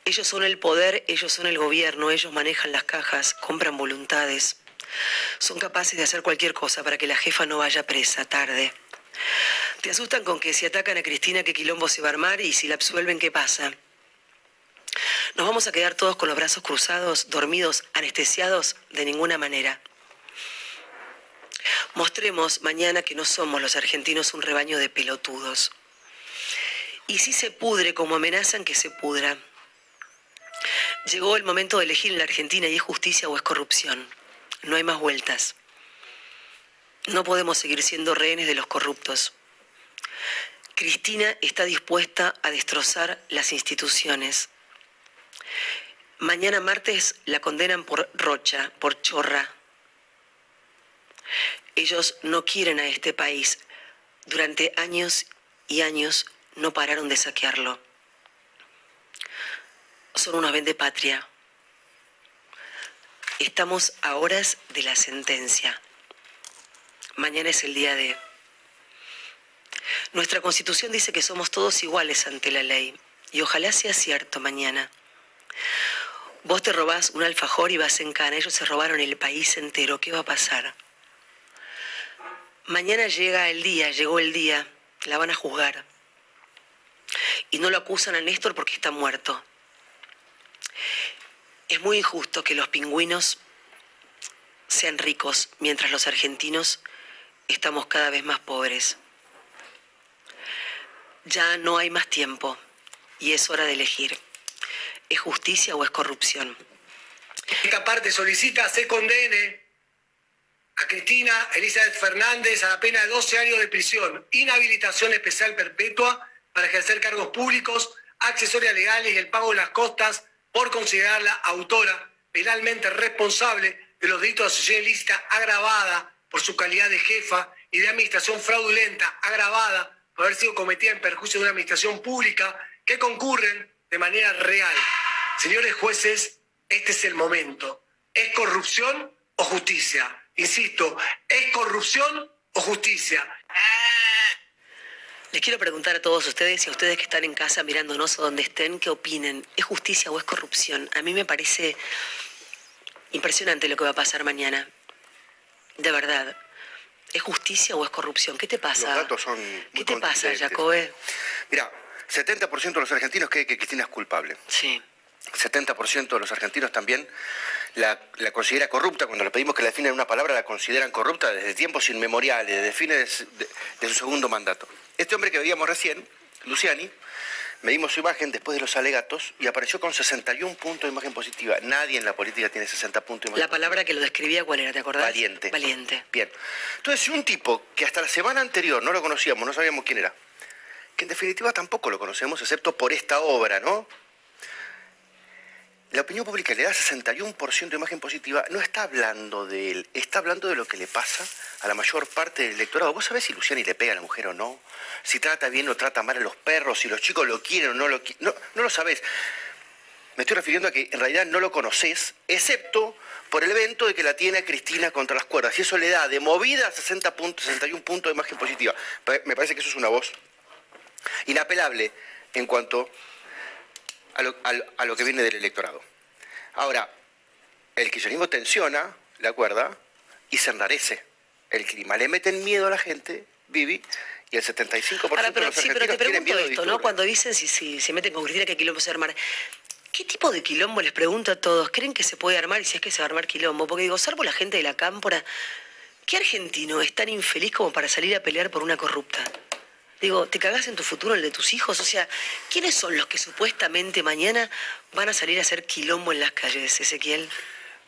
Ellos son el poder, ellos son el gobierno, ellos manejan las cajas, compran voluntades. Son capaces de hacer cualquier cosa para que la jefa no vaya presa tarde. Te asustan con que si atacan a Cristina, qué quilombo se va a armar y si la absuelven, ¿qué pasa? ¿Nos vamos a quedar todos con los brazos cruzados, dormidos, anestesiados? De ninguna manera. Mostremos mañana que no somos los argentinos un rebaño de pelotudos. Y si se pudre como amenazan que se pudra. Llegó el momento de elegir en la Argentina y es justicia o es corrupción. No hay más vueltas. No podemos seguir siendo rehenes de los corruptos. Cristina está dispuesta a destrozar las instituciones. Mañana martes la condenan por rocha, por chorra. Ellos no quieren a este país. Durante años y años no pararon de saquearlo son unos vende patria. Estamos a horas de la sentencia. Mañana es el día de... Nuestra constitución dice que somos todos iguales ante la ley. Y ojalá sea cierto mañana. Vos te robás un alfajor y vas en cana. Ellos se robaron el país entero. ¿Qué va a pasar? Mañana llega el día, llegó el día. La van a juzgar. Y no lo acusan a Néstor porque está muerto. Es muy injusto que los pingüinos sean ricos mientras los argentinos estamos cada vez más pobres. Ya no hay más tiempo y es hora de elegir. ¿Es justicia o es corrupción? Esta parte solicita se condene a Cristina Elizabeth Fernández a la pena de 12 años de prisión, inhabilitación especial perpetua para ejercer cargos públicos, accesorias legales y el pago de las costas por considerarla autora penalmente responsable de los delitos de asociación ilícita agravada por su calidad de jefa y de administración fraudulenta agravada por haber sido cometida en perjuicio de una administración pública que concurren de manera real. Señores jueces, este es el momento. ¿Es corrupción o justicia? Insisto, ¿es corrupción o justicia? Les quiero preguntar a todos ustedes y a ustedes que están en casa mirándonos o donde estén, ¿qué opinen? ¿Es justicia o es corrupción? A mí me parece impresionante lo que va a pasar mañana. De verdad. ¿Es justicia o es corrupción? ¿Qué te pasa? Los datos son. ¿Qué te pasa, Jacobe? Mira, 70% de los argentinos cree que Cristina es culpable. Sí. 70% de los argentinos también la, considera corrupta. Cuando le pedimos que la definen en una palabra, la consideran corrupta desde tiempos inmemoriales, desde fines de, su segundo mandato. Este hombre que veíamos recién, Luciani, medimos su imagen después de los alegatos y apareció con 61 puntos de imagen positiva. Nadie en la política tiene 60 puntos de imagen La palabra que lo describía, ¿cuál era? ¿Te acordás? Valiente. Valiente. Bien. Entonces, si un tipo que hasta la semana anterior no lo conocíamos, no sabíamos quién era, que en definitiva tampoco lo conocemos, excepto por esta obra, ¿no? La opinión pública le da 61% de imagen positiva, no está hablando de él, está hablando de lo que le pasa a la mayor parte del electorado. ¿Vos sabés si Luciani le pega a la mujer o no? Si trata bien o trata mal a los perros, si los chicos lo quieren o no lo quieren. No, lo sabés. Me estoy refiriendo a que en realidad no lo conoces, excepto por el evento de que la tiene Cristina contra las cuerdas. Y eso le da de movida 60 puntos, 61 puntos de imagen positiva. Me parece que eso es una voz inapelable en cuanto a lo, que viene del electorado. Ahora, el kirchnerismo tensiona la cuerda y se enrarece el clima. Le meten miedo a la gente, Vivi, y el 75% Ahora, pero, de los sí, pero te pregunto esto, ¿no? Cuando dicen si, si se meten con Cristina que quilombo se armar. ¿Qué tipo de quilombo les pregunto a todos? ¿Creen que se puede armar y si es que se va a armar quilombo? Porque digo, salvo la gente de la cámpora, ¿qué argentino es tan infeliz como para salir a pelear por una corrupta? Digo, ¿te cagás en tu futuro, el de tus hijos? O sea, ¿quiénes son los que supuestamente mañana van a salir a hacer quilombo en las calles, Ezequiel?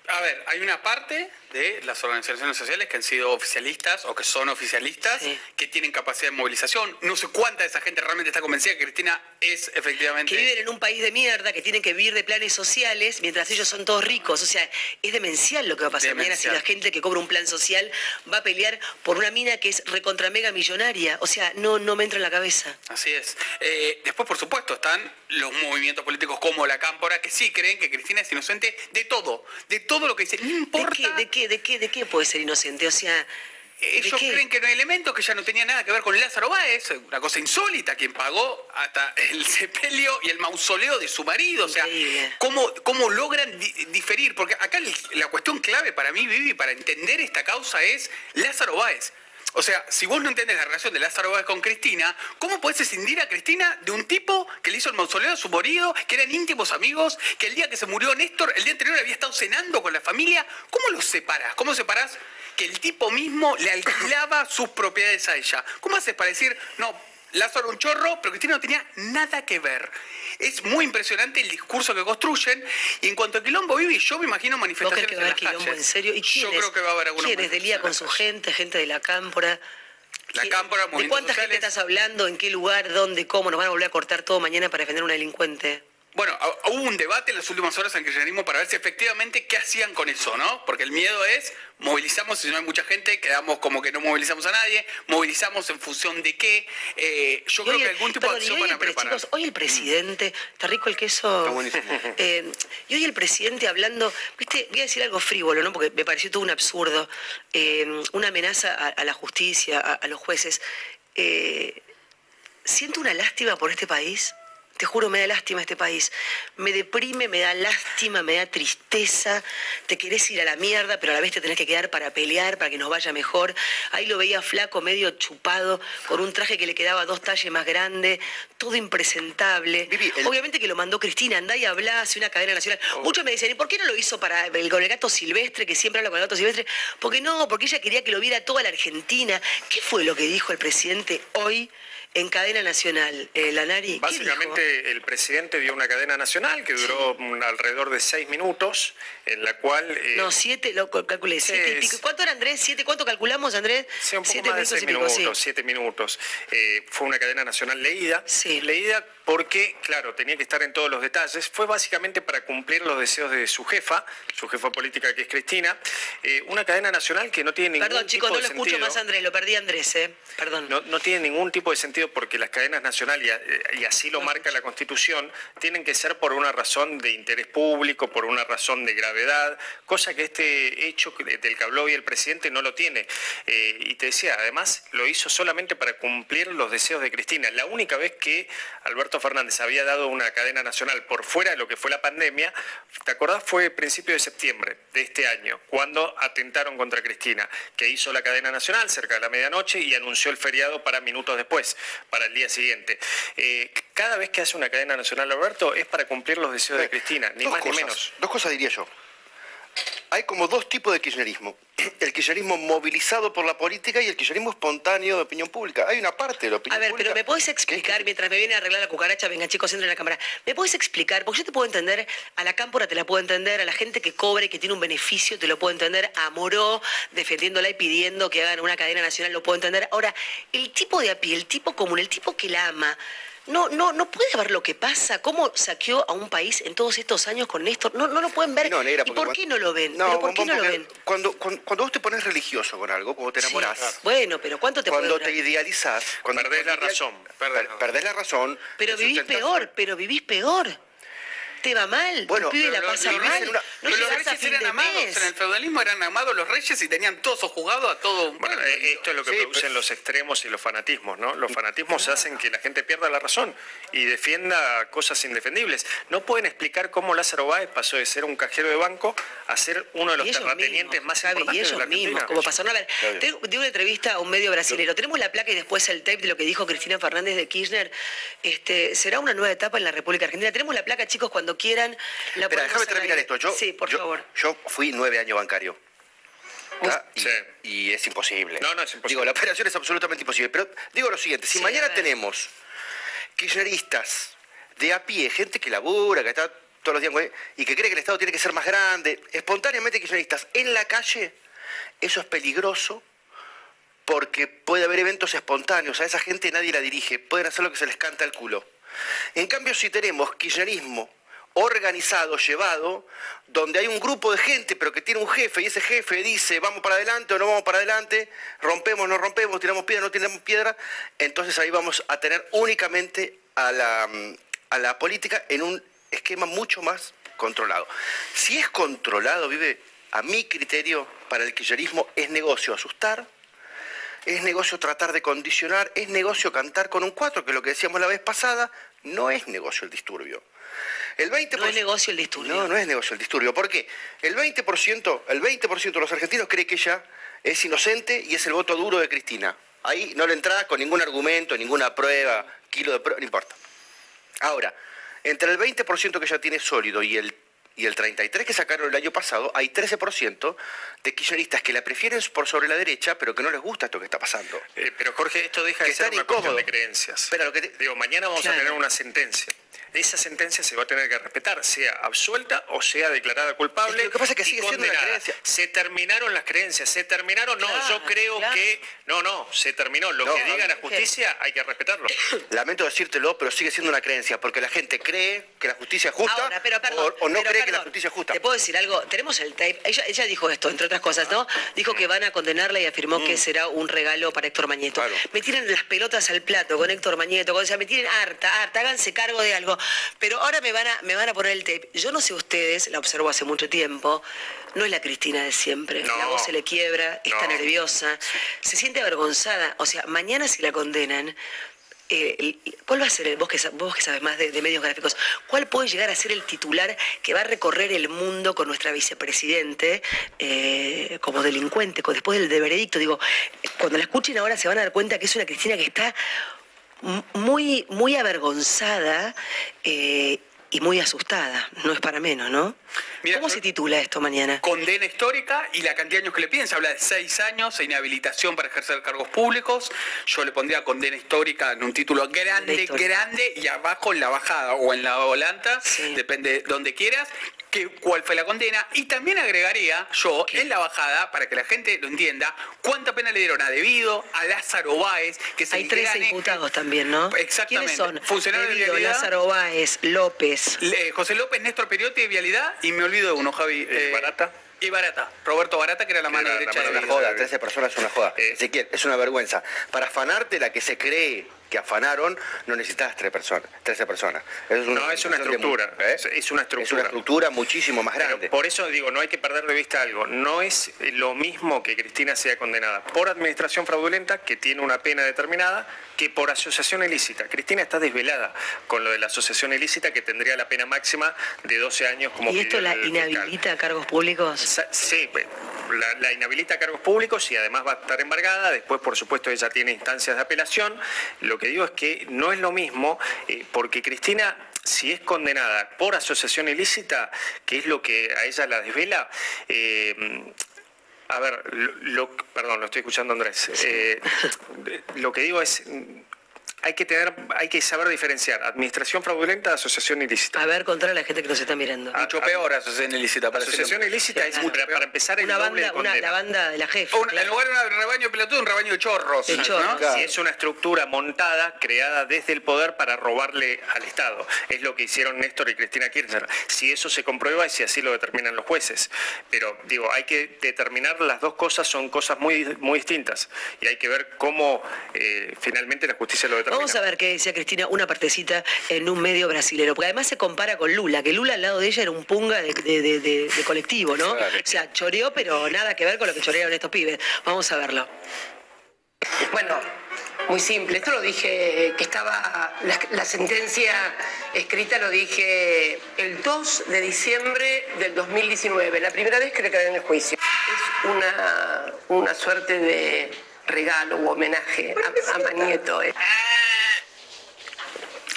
A ver, hay una parte de las organizaciones sociales que han sido oficialistas o que son oficialistas, que tienen capacidad de movilización. No sé cuánta de esa gente realmente está convencida que Cristina es efectivamente... Que viven en un país de mierda, que tienen que vivir de planes sociales, mientras ellos son todos ricos. O sea, es demencial lo que va a pasar mañana si la gente que cobra un plan social va a pelear por una mina que es recontra mega millonaria. O sea, no, no me entra en la cabeza. Así es. Eh, después, por supuesto, están los movimientos políticos como la Cámpora, que sí creen que Cristina es inocente de todo, de todo lo que dice. No importa... ¿De qué? ¿De qué? ¿De qué puede ser inocente? O sea... Ellos creen que no hay elementos que ya no tenía nada que ver con Lázaro Báez, una cosa insólita, quien pagó hasta el sepelio y el mausoleo de su marido. O sea, ¿cómo, cómo logran diferir? Porque acá la cuestión clave para mí, Vivi, para entender esta causa es Lázaro Báez. O sea, si vos no entendés la relación de Lázaro Báez con Cristina, ¿cómo podés escindir a Cristina de un tipo que le hizo el mausoleo a su marido, que eran íntimos amigos, que el día que se murió Néstor, el día anterior había estado cenando con la familia? ¿Cómo los separás? ¿Cómo separás que el tipo mismo le alquilaba sus propiedades a ella? ¿Cómo haces para decir, no, Lázaro un chorro, pero Cristina no tenía nada que ver. Es muy impresionante el discurso que construyen. Y en cuanto a Quilombo Vivi, yo me imagino manifestaciones en las calles. en serio? ¿Y yo creo que va a haber alguna ¿Quién es? ¿Delía con su gente? ¿Gente de la cámpora? La cámpora, ¿De cuánta gente estás hablando? ¿En qué lugar? ¿Dónde? ¿Cómo? ¿Nos van a volver a cortar todo mañana para defender a un delincuente? Bueno, hubo un debate en las últimas horas en el kirchnerismo para ver si efectivamente qué hacían con eso, ¿no? Porque el miedo es, movilizamos, si no hay mucha gente, quedamos como que no movilizamos a nadie, movilizamos en función de qué. Eh, yo creo que algún tipo de acción van a preparar. Chicos, hoy el presidente, está rico el queso. Está buenísimo. Eh, y hoy el presidente hablando, viste, voy a decir algo frívolo, ¿no? Porque me pareció todo un absurdo, eh, una amenaza a, la justicia, a los jueces. siento una lástima por este país te juro, me da lástima este país. Me deprime, me da lástima, me da tristeza. Te querés ir a la mierda, pero a la vez te tenés que quedar para pelear, para que nos vaya mejor. Ahí lo veía flaco, medio chupado, con un traje que le quedaba dos talles más grande, todo impresentable. Obviamente que lo mandó Cristina, andá y hablá, hace una cadena nacional. Oh. Muchos me decían, ¿y por qué no lo hizo para el, con el gato silvestre, que siempre habla con el gato silvestre? Porque no, porque ella quería que lo viera toda la Argentina. ¿Qué fue lo que dijo el presidente hoy? En cadena nacional. Eh, Lanari, Básicamente el presidente dio una cadena nacional que duró alrededor de seis minutos, en la cual... Eh, no, siete, lo calculé, siete y pico. ¿Cuánto era Andrés? ¿Siete? ¿Cuánto calculamos, Andrés? Sí, un poco siete más minutos de seis minutos, siete minutos. Eh, fue una cadena nacional leída. Sí. Leída porque, claro, tenía que estar en todos los detalles. Fue básicamente para cumplir los deseos de su jefa, su jefa política que es Cristina. Eh, una cadena nacional que no tiene ningún Perdón, tipo chicos, no lo escucho más Andrés, lo perdí Andrés, ¿eh? Perdón. No, tiene ningún tipo de sentido porque las cadenas nacionales, y así lo marca la Constitución, tienen que ser por una razón de interés público, por una razón de gravedad, cosa que este hecho del que habló hoy el presidente no lo tiene. Eh, y te decía, además, lo hizo solamente para cumplir los deseos de Cristina. La única vez que Alberto Fernández había dado una cadena nacional por fuera de lo que fue la pandemia, ¿te acordás? Fue principio de septiembre de este año, cuando atentaron contra Cristina, que hizo la cadena nacional cerca de la medianoche y anunció el feriado para minutos después, para el día siguiente. Eh, cada vez que hace una cadena nacional, Alberto, es para cumplir los deseos de Cristina, ni más ni menos. Dos cosas diría yo hay como dos tipos de kirchnerismo. El kirchnerismo movilizado por la política y el kirchnerismo espontáneo de opinión pública. Hay una parte de la opinión pública. A ver, pero ¿me puedes explicar, mientras me viene a arreglar la cucaracha, venga chicos, entren en la cámara, ¿me puedes explicar? Porque yo te puedo entender, a la cámpora te la puedo entender, a la gente que cobre, que tiene un beneficio, te lo puedo entender, a Moró defendiéndola y pidiendo que hagan una cadena nacional, lo puedo entender. Ahora, el tipo de a pie, el tipo común, el tipo que la ama, no, no, no puede ver lo que pasa, cómo saqueó a un país en todos estos años con Néstor. No, no lo pueden ver. ¿Y por qué no lo ven? por qué no lo ven? Cuando, cuando, vos te pones religioso con algo, cuando te enamorás. Bueno, pero ¿cuánto te Cuando te idealizás. Cuando perdés la razón. Perdés, la razón. Pero vivís peor, pero vivís peor te va mal, bueno, el pibe la pasa mal. no los reyes eran amados, en el feudalismo eran amados los reyes y tenían todo jugado a todo. Bueno, eh, esto es lo que producen los extremos y los fanatismos, ¿no? Los fanatismos hacen que la gente pierda la razón y defienda cosas indefendibles. No pueden explicar cómo Lázaro Báez pasó de ser un cajero de banco a ser uno de los terratenientes más importantes y ellos de la mismos, como pasó. a ver, di una entrevista a un medio brasilero. Tenemos la placa y después el tape de lo que dijo Cristina Fernández de Kirchner. Este, será una nueva etapa en la República Argentina. Tenemos la placa, chicos, cuando quieran. La déjame terminar esto. Yo, sí, por favor. Yo fui nueve años bancario. y, es imposible. No, no es imposible. Digo, la operación es absolutamente imposible. Pero digo lo siguiente, si mañana tenemos kirchneristas de a pie, gente que labura, que está todos los días y que cree que el Estado tiene que ser más grande, espontáneamente kirchneristas en la calle, eso es peligroso porque puede haber eventos espontáneos, a esa gente nadie la dirige, pueden hacer lo que se les canta el culo. En cambio, si tenemos kirchnerismo organizado, llevado, donde hay un grupo de gente, pero que tiene un jefe, y ese jefe dice, vamos para adelante o no vamos para adelante, rompemos, no rompemos, tiramos piedra, no tiramos piedra, entonces ahí vamos a tener únicamente a la, política en un esquema mucho más controlado. Si es controlado, vive, a mi criterio, para el kirchnerismo es negocio asustar, es negocio tratar de condicionar, es negocio cantar con un 4, que lo que decíamos la vez pasada, no es negocio el disturbio. El 20%, no es negocio el disturbio. No, no es negocio el disturbio. ¿Por qué? El 20%, el 20 de los argentinos cree que ella es inocente y es el voto duro de Cristina. Ahí no le entra con ningún argumento, ninguna prueba, kilo de prueba, no importa. Ahora, entre el 20% que ella tiene sólido y el y el 33 que sacaron el año pasado, hay 13% de kirchneristas que la prefieren por sobre la derecha, pero que no les gusta esto que está pasando. Eh, pero Jorge, esto deja de ser una cuestión de creencias. Pero lo que Digo, mañana vamos a tener una sentencia esa sentencia se va a tener que respetar, sea absuelta o sea declarada culpable. lo que pasa es que sigue siendo una creencia. Se terminaron las creencias, se terminaron, no, yo creo que, no, no, se terminó. Lo que diga la justicia hay que respetarlo. Lamento decírtelo, pero sigue siendo una creencia, porque la gente cree que la justicia es justa o, no cree que la justicia es justa. Te puedo decir algo, tenemos el tape, ella, dijo esto, entre otras cosas, ¿no? Dijo que van a condenarla y afirmó que mm. será un regalo para Héctor Mañeto. Me tiran las pelotas al plato con Héctor Mañeto, o sea, me tienen harta, harta, háganse cargo de algo. Pero ahora me van, a, me van a poner el tape. Yo no sé ustedes, la observo hace mucho tiempo, no es la Cristina de siempre. la voz se le quiebra, está nerviosa, se siente avergonzada. O sea, mañana si la condenan, eh, ¿cuál va a ser, el, vos, que, vos que sabes más de, medios gráficos, cuál puede llegar a ser el titular que va a recorrer el mundo con nuestra vicepresidente eh, como delincuente, después del veredicto? Digo, cuando la escuchen ahora se van a dar cuenta que es una Cristina que está muy, muy avergonzada eh, y muy asustada, no es para menos, ¿no? ¿Cómo se titula esto mañana? Condena histórica y la cantidad de años que le piden, se habla de seis años e inhabilitación para ejercer cargos públicos. Yo le pondría condena histórica en un título grande, grande y abajo en la bajada o en la volanta, depende donde quieras cuál fue la condena y también agregaría yo en la bajada, para que la gente lo entienda, cuánta pena le dieron a Debido, a Lázaro Báez, que se Hay tres imputados también, ¿no? Exactamente. ¿Quiénes son? Funcionarios de vialidad. Lázaro Báez, López. José López, Néstor Periotti de Vialidad y me olvido de uno, Javi. Eh, Barata. Y Barata, Roberto Barata, que era la mano derecha de una joda, 13 personas es una joda. Eh, Ezequiel, es una vergüenza. Para afanarte la que se cree que afanaron, no necesitas tres personas, 13 personas. no, es una estructura. ¿eh? es, una estructura. Es una estructura muchísimo más grande. por eso digo, no hay que perder de vista algo. No es lo mismo que Cristina sea condenada por administración fraudulenta, que tiene una pena determinada, que por asociación ilícita. Cristina está desvelada con lo de la asociación ilícita, que tendría la pena máxima de 12 años como ¿Y esto la inhabilita a cargos públicos? Sí, la, la inhabilita a cargos públicos y además va a estar embargada. Después, por supuesto, ella tiene instancias de apelación. Lo que digo es que no es lo mismo, eh, porque Cristina si es condenada por asociación ilícita, que es lo que a ella la desvela, eh, a ver, lo, perdón, lo estoy escuchando Andrés. Eh, lo que digo es, hay que tener, hay que saber diferenciar administración fraudulenta de asociación ilícita. A ver, contra la gente que nos está mirando. Mucho peor asociación ilícita. Asociación ilícita es para, empezar el una banda, una, la banda de la jefa. En lugar de un rebaño de pelotudo, un rebaño de chorros. Si es una estructura montada, creada desde el poder para robarle al Estado. Es lo que hicieron Néstor y Cristina Kirchner. Si eso se comprueba y si así lo determinan los jueces. Pero digo, hay que determinar las dos cosas, son cosas muy, muy distintas. Y hay que ver cómo eh, finalmente la justicia lo determina. Vamos a ver qué decía Cristina, una partecita en un medio brasilero, porque además se compara con Lula, que Lula al lado de ella era un punga de, colectivo, ¿no? O sea, choreó, pero nada que ver con lo que chorearon estos pibes. Vamos a verlo. Bueno, muy simple. Esto lo dije, que estaba, la, sentencia escrita lo dije el 2 de diciembre del 2019, la primera vez que le quedé en el juicio. Es una, una suerte de regalo u homenaje a, a Magneto. ¿eh?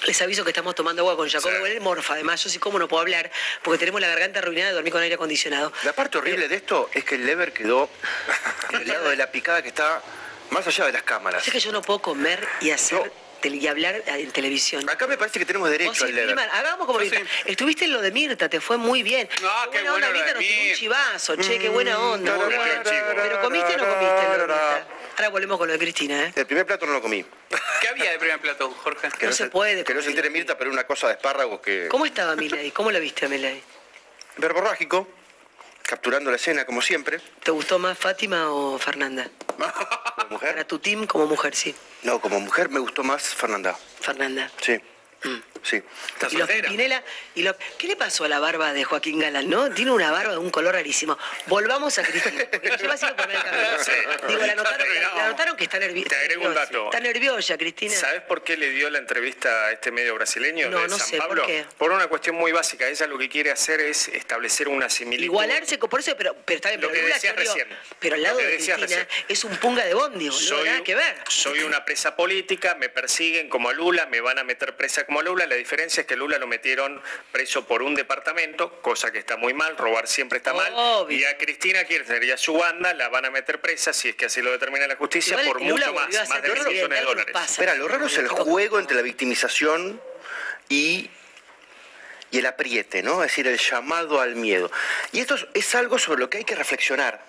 Les aviso que estamos tomando agua con Jacobo sí. morfa. Además, yo sí como no puedo hablar porque tenemos la garganta arruinada de dormir con aire acondicionado. La parte horrible de esto es que el lever quedó en el lado de la picada que está más allá de las cámaras. Sé que yo no puedo comer y hacer y hablar en televisión. Acá me parece que tenemos derecho al lever. Hagamos como Mirta. Estuviste en lo de Mirta, te fue muy bien. No, qué buena onda, Mirta nos tiró un chivazo, che, qué buena onda. Pero comiste o no comiste lo de Mirta. Ahora volvemos con lo de Cristina, ¿eh? El primer plato no lo comí. ¿Qué había de primer plato, Jorge? Que no, se puede. Que no se entere Mirta, pero una cosa de espárragos que... ¿Cómo estaba Milay? ¿Cómo la viste a Milay? Verborrágico, capturando la escena como siempre. ¿Te gustó más Fátima o Fernanda? ¿Como mujer? Para tu team como mujer, sí. No, como mujer me gustó más Fernanda. Fernanda. Sí. Sí. ¿Y los Pinela, y ¿Qué le pasó a la barba de Joaquín Galán, no? Tiene una barba de un color rarísimo. Volvamos a Cristina, porque lleva haciendo por el camino. Digo, la notaron, la, notaron que está nerviosa. Te agrego un dato. Está nerviosa, Cristina. ¿Sabes por qué le dio la entrevista a este medio brasileño no, de no San sé, Pablo? ¿por qué? Por una cuestión muy básica. Ella lo que quiere hacer es establecer una similitud. Igualarse, con- por eso, pero, pero está bien, Lo pero que Lula decías choreó. recién. Pero al lado de Cristina recién. es un punga de bondi, boludo, nada que ver. soy una presa política, me persiguen como a Lula, me van a meter presa como a Lula. La diferencia es que Lula lo metieron preso por un departamento, cosa que está muy mal, robar siempre está mal. Y a Cristina Kirchner y a su banda la van a meter presa, si es que así lo determina la justicia, Igual por Lula mucho más, más de millones de dólares. Espera, lo raro es el juego entre la victimización y, y el apriete, ¿no? Es decir, el llamado al miedo. Y esto es, es algo sobre lo que hay que reflexionar.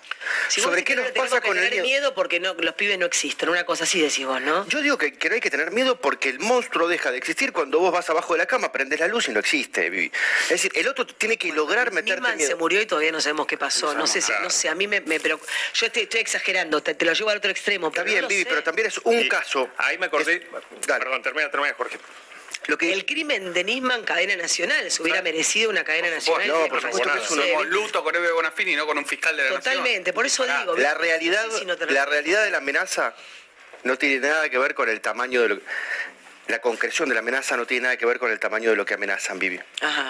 Si sobre qué nos pasa que con el tener miedo. miedo porque no, los pibes no existen, una cosa así decís vos, ¿no? Yo digo que, que no hay que tener miedo porque el monstruo deja de existir cuando vos vas abajo de la cama, prendes la luz y no existe, Vivi. Es decir, el otro tiene que lograr meterte Nisman miedo. se murió y todavía no sabemos qué pasó. No, No sé, si, no sé, a mí me, me preocupa. Yo te, estoy exagerando, te, te lo llevo al otro extremo. Está pero bien, no Vivi, sé. pero también es un Y caso. Ahí me acordé. Perdón, termina, termina, Jorge. Lo que... El crimen de Nisman, cadena nacional, se hubiera merecido una cadena nacional. No, por supuesto que luto con Eve Bonafini, no con un fiscal de la Totalmente, por eso digo. La realidad, No si la realidad de la amenaza no tiene nada que ver con el tamaño de lo la concreción de la amenaza no tiene nada que ver con el tamaño de lo que amenazan, Vivi.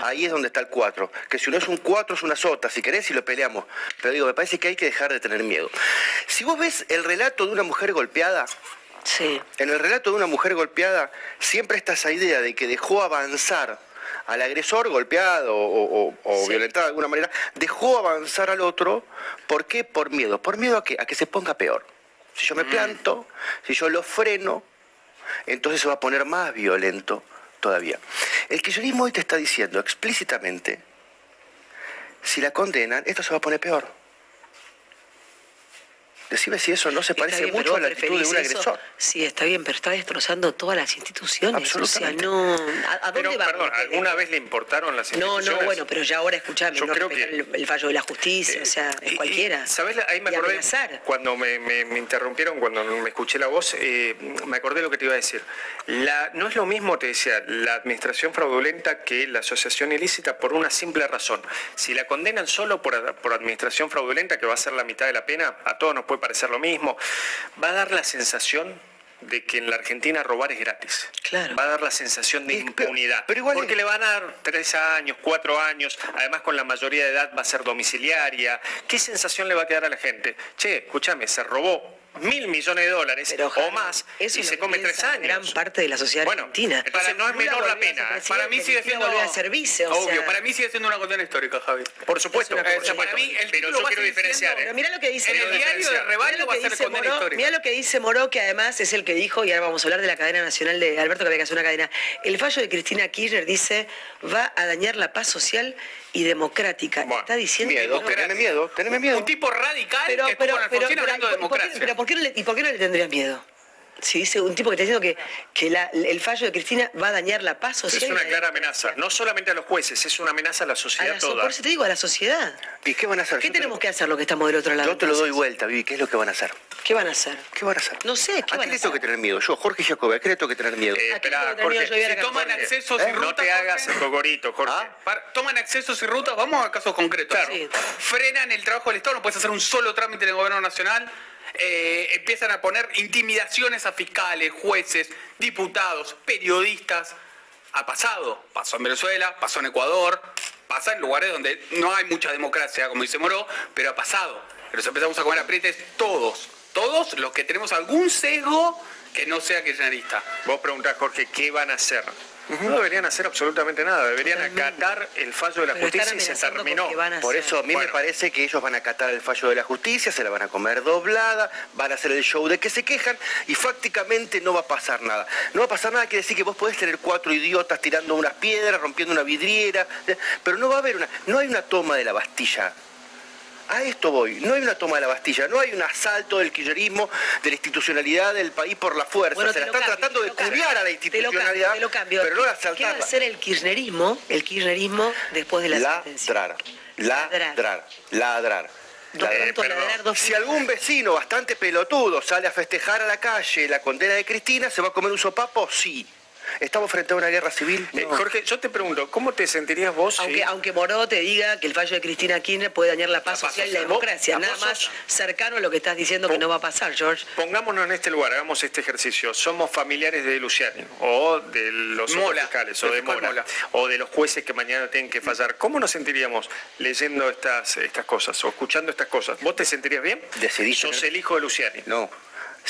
Ahí es donde está el 4. Que si uno es un 4 es una sota, si querés y lo peleamos. Pero digo, me parece que hay que dejar de tener miedo. Si vos ves el relato de una mujer golpeada, en el relato de una mujer golpeada siempre está esa idea de que dejó avanzar al agresor golpeado o, o- o Sí. violentado de alguna manera, dejó avanzar al otro. ¿Por qué? Por miedo. ¿Por miedo a qué? A que se ponga peor. Si yo me planto, si yo lo freno, entonces se va a poner más violento todavía. El kirchnerismo hoy te está diciendo explícitamente, si la condenan, esto se va a poner peor. Decime si eso no se parece bien, mucho a la actitud de un eso. agresor. Sí, está bien, pero está destrozando todas las instituciones. Absolutamente. O sea, no. ¿A, a Pero, dónde va? perdón, ¿alguna vez le importaron las No, instituciones? no, bueno, pero ya ahora escuchame, Yo no creo que- el, el fallo de la justicia, o sea, es cualquiera. ¿Sabes? Ahí me acordé, cuando me, me- me interrumpieron, cuando me escuché la voz, eh, me acordé lo que te iba a decir. La, no es lo mismo, te decía, la administración fraudulenta que la asociación ilícita por una simple razón. Si la condenan solo por, por administración fraudulenta, que va a ser la mitad de la pena, a todos nos puede parecer lo mismo, va a dar la sensación de que en la Argentina robar es gratis. Va a dar la sensación de impunidad. Porque le van a dar tres años, cuatro años, además con la mayoría de edad va a ser domiciliaria. ¿Qué sensación le va a quedar a la gente? Che, escúchame, se robó mil millones de dólares o más Eso y es se come tres años. Gran parte de la sociedad argentina. Entonces no es menor la pena. Para mí sigue siendo volver a ser vice, o obvio, sea. para mí sigue siendo una condena histórica, Javi. Por supuesto, eh, para mí, el pero yo quiero diferenciar. Pero mira lo que dice En el diario de Rebaño va a ser condena Moró, histórica. mirá lo que dice Moró, que además es el que dijo, y ahora vamos a hablar de la cadena nacional de Alberto, que había que hacer una cadena. El fallo de Cristina Kirchner dice, va a dañar la paz social y democrática. Está diciendo Miedo, que no. teneme miedo, teneme miedo. Un tipo radical Pero, que estuvo pero, en pero, pero, hablando de ¿y por qué- democracia. pero ¿por qué no le, ¿y por qué no le tendrías miedo? Si dice un tipo que está diciendo que, que la- el fallo de Cristina va a dañar la paz social. Es una la clara amenaza, no solamente a los jueces, es una amenaza a la A sociedad la so- toda. por eso te digo, a la sociedad. ¿Y qué van a hacer? ¿Qué Yo te- tenemos que hacer los que estamos del otro lado? Yo te lo doy vuelta, Vivi. ¿Qué es lo que van a hacer? ¿Qué van a hacer? ¿Qué van a hacer? No sé, ¿qué ¿A van qué a le tengo que tener miedo? Yo, Jorge Jacobi, ¿a qué le tengo que tener miedo? Eh, espera, Jorge, miedo yo, voy a Si la toman Jorge. accesos y ¿Eh? no rutas, te hagas Jorge, el cocorito, Jorge. ¿Ah? para- toman accesos y rutas, vamos a casos concretos. Sí. Frenan el trabajo del Estado, no puedes hacer un solo trámite en el gobierno nacional. Eh, empiezan a poner intimidaciones a fiscales, jueces, diputados, periodistas. Ha pasado, pasó en Venezuela, pasó en Ecuador, pasa en lugares donde no hay mucha democracia, como dice Moró, pero ha pasado. Pero nos empezamos a comer aprietes todos, todos los que tenemos algún sesgo que no sea kirchnerista. Vos preguntás, Jorge, ¿qué van a hacer? No deberían hacer absolutamente nada, deberían acatar el fallo de la justicia y se terminó. Por eso a mí me parece que ellos van a acatar el fallo de la justicia, se la van a comer doblada, van a hacer el show de que se quejan y fácticamente no va a pasar nada. No va a pasar nada, quiere decir que vos podés tener cuatro idiotas tirando unas piedras, rompiendo una vidriera, pero no va a haber una, no hay una toma de la Bastilla a esto voy. No hay una toma de la Bastilla, no hay un asalto del kirchnerismo, de la institucionalidad del país por la fuerza. Se la están tratando de culiar a la institucionalidad, te lo cambio, pero no ¿Qué, asaltarla. ¿Qué va a hacer el kirchnerismo, el kirchnerismo después de la? Ladrar, ladrar, ladrar. ladrar. si algún vecino bastante pelotudo sale a festejar a la calle la condena de Cristina, ¿se va a comer un sopapo? Sí. ¿Estamos frente a una guerra civil? Eh, Jorge, yo te pregunto, ¿cómo te sentirías vos aunque, si... Aunque Moró te diga que el fallo de Cristina Kirchner puede dañar la paz, social y la democracia, nada más cercano a lo que estás diciendo que no va a pasar, George. Pongámonos en este lugar, hagamos este ejercicio. Somos familiares de Luciani, o de los Mola, fiscales, o de Mola, o de los jueces que mañana tienen que fallar. ¿Cómo nos sentiríamos leyendo estas, estas cosas, o escuchando estas cosas? ¿Vos te sentirías bien? Decidís. Sos el hijo de Luciani. No,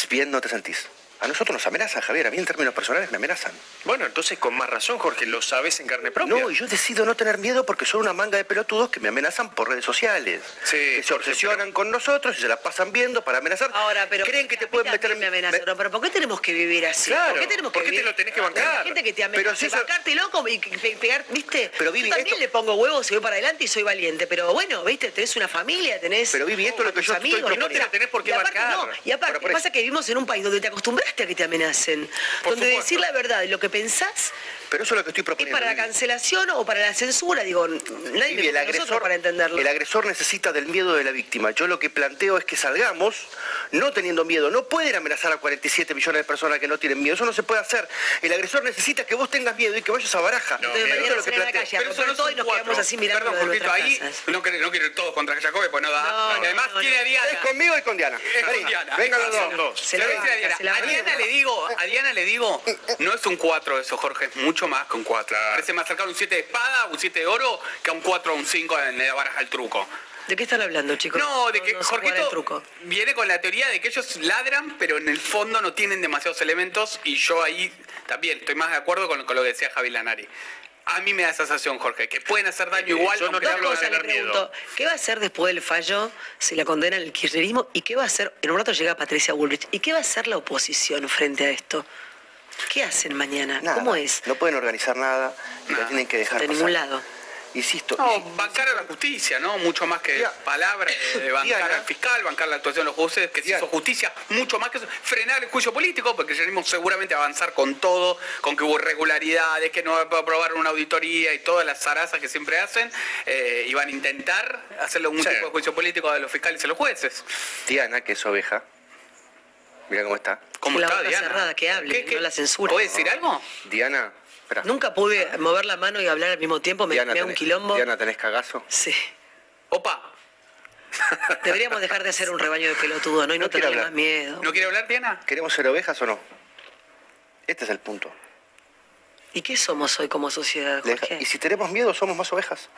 bien no te sentís. A nosotros nos amenazan, Javier. A mí en términos personales me amenazan. Bueno, entonces con más razón, Jorge, lo sabes en carne propia. No, y yo decido no tener miedo porque son una manga de pelotudos que me amenazan por redes sociales. Sí, que se obsesionan con nosotros y se la pasan viendo para amenazar. Ahora, pero creen que te pueden meter me amenazan. No, pero ¿por qué tenemos que vivir así? Claro, ¿Por qué tenemos que ¿por qué vivir? te lo tenés que bancar? La gente que te amenaza. Pero si eso- bancarte loco y pe- pegar, ¿viste? Pero, Vivi, yo también esto- le pongo huevos y voy para adelante y soy valiente. Pero bueno, ¿viste? Tenés una familia, tenés. Pero, Vivi, esto es lo que tus yo estoy amigos, sea, No te lo tenés por qué y aparte, bancar. no, y aparte, Pero por pasa que vivimos en un país donde te acostumbraste a que te amenacen. Por donde supuesto. decir la verdad y lo que pensás Pero eso es lo que estoy es proponiendo. para la cancelación o para la censura. Digo, nadie me el agresor, para entenderlo. el agresor necesita del miedo de la víctima. Yo lo que planteo es que salgamos no teniendo miedo. No pueden amenazar a 47 millones de personas que no tienen miedo. Eso no se puede hacer. El agresor necesita que vos tengas miedo y que vayas a baraja. Entonces, Esto mañana es lo que salen a la calle Pero eso no todo y nos quedamos así mirando Perdón, Jorgito, ahí no, quiero- no quiero ir todos contra Jacobe, pues no da. No, y además no, tiene no. Diana. Es conmigo y con Diana. Es con Diana. Vengan los Son dos. Se a Diana. A. Diana le digo, a Diana le digo, no es un 4 eso, Jorge, es mucho más que un 4. Parece más cercano a un 7 de espada, un 7 de oro, que a un 4 o un 5 en la baraja al truco. ¿De qué están hablando, chicos? No, de que no el Jorgito truco. viene con la teoría de que ellos ladran, pero en el fondo no tienen demasiados elementos y yo ahí también estoy más de acuerdo con, con lo que decía Javi Lanari. A mí me da esa sensación, Jorge, que pueden hacer daño igual. yo no te hablo de le pregunto. ¿Qué va a hacer después del fallo si la condenan el kirchnerismo? ¿Y qué va a hacer? En un rato llega Patricia Bullrich. ¿Y qué va a hacer la oposición frente a esto? ¿Qué hacen mañana? Nada. ¿Cómo es? No pueden organizar nada y la tienen que dejar De pasar. ningún lado. Insisto. No, bancar a la justicia, ¿no? Mucho más que palabras, de bancar Diana. al fiscal, bancar la actuación de los jueces, que se Diana. hizo justicia, mucho más que eso, frenar el juicio político, porque queremos seguramente avanzar con todo, con que hubo irregularidades, que no aprobaron una auditoría y todas las zarazas que siempre hacen, eh, y van a intentar hacerle un Sí. tipo de juicio político a los fiscales y a los jueces. Diana, que es oveja. Mira cómo está. ¿Cómo La está, boca Diana? cerrada, que hable, ¿Qué- qué- no la censura. ¿Puede decir algo? Diana, espera. Nunca pude mover la mano y hablar al mismo tiempo. Me, Diana, me da un tenés- quilombo. Diana, ¿tenés cagazo? Sí. Opa, Deberíamos dejar de ser un rebaño de pelotudos, ¿no? Y no, No quiero tenerle hablar. más miedo. ¿no quiere hablar, Diana? ¿Queremos ser ovejas o no? Este es el punto. ¿Y qué somos hoy como sociedad, Le- Jorge? Y si tenemos miedo, somos más ovejas.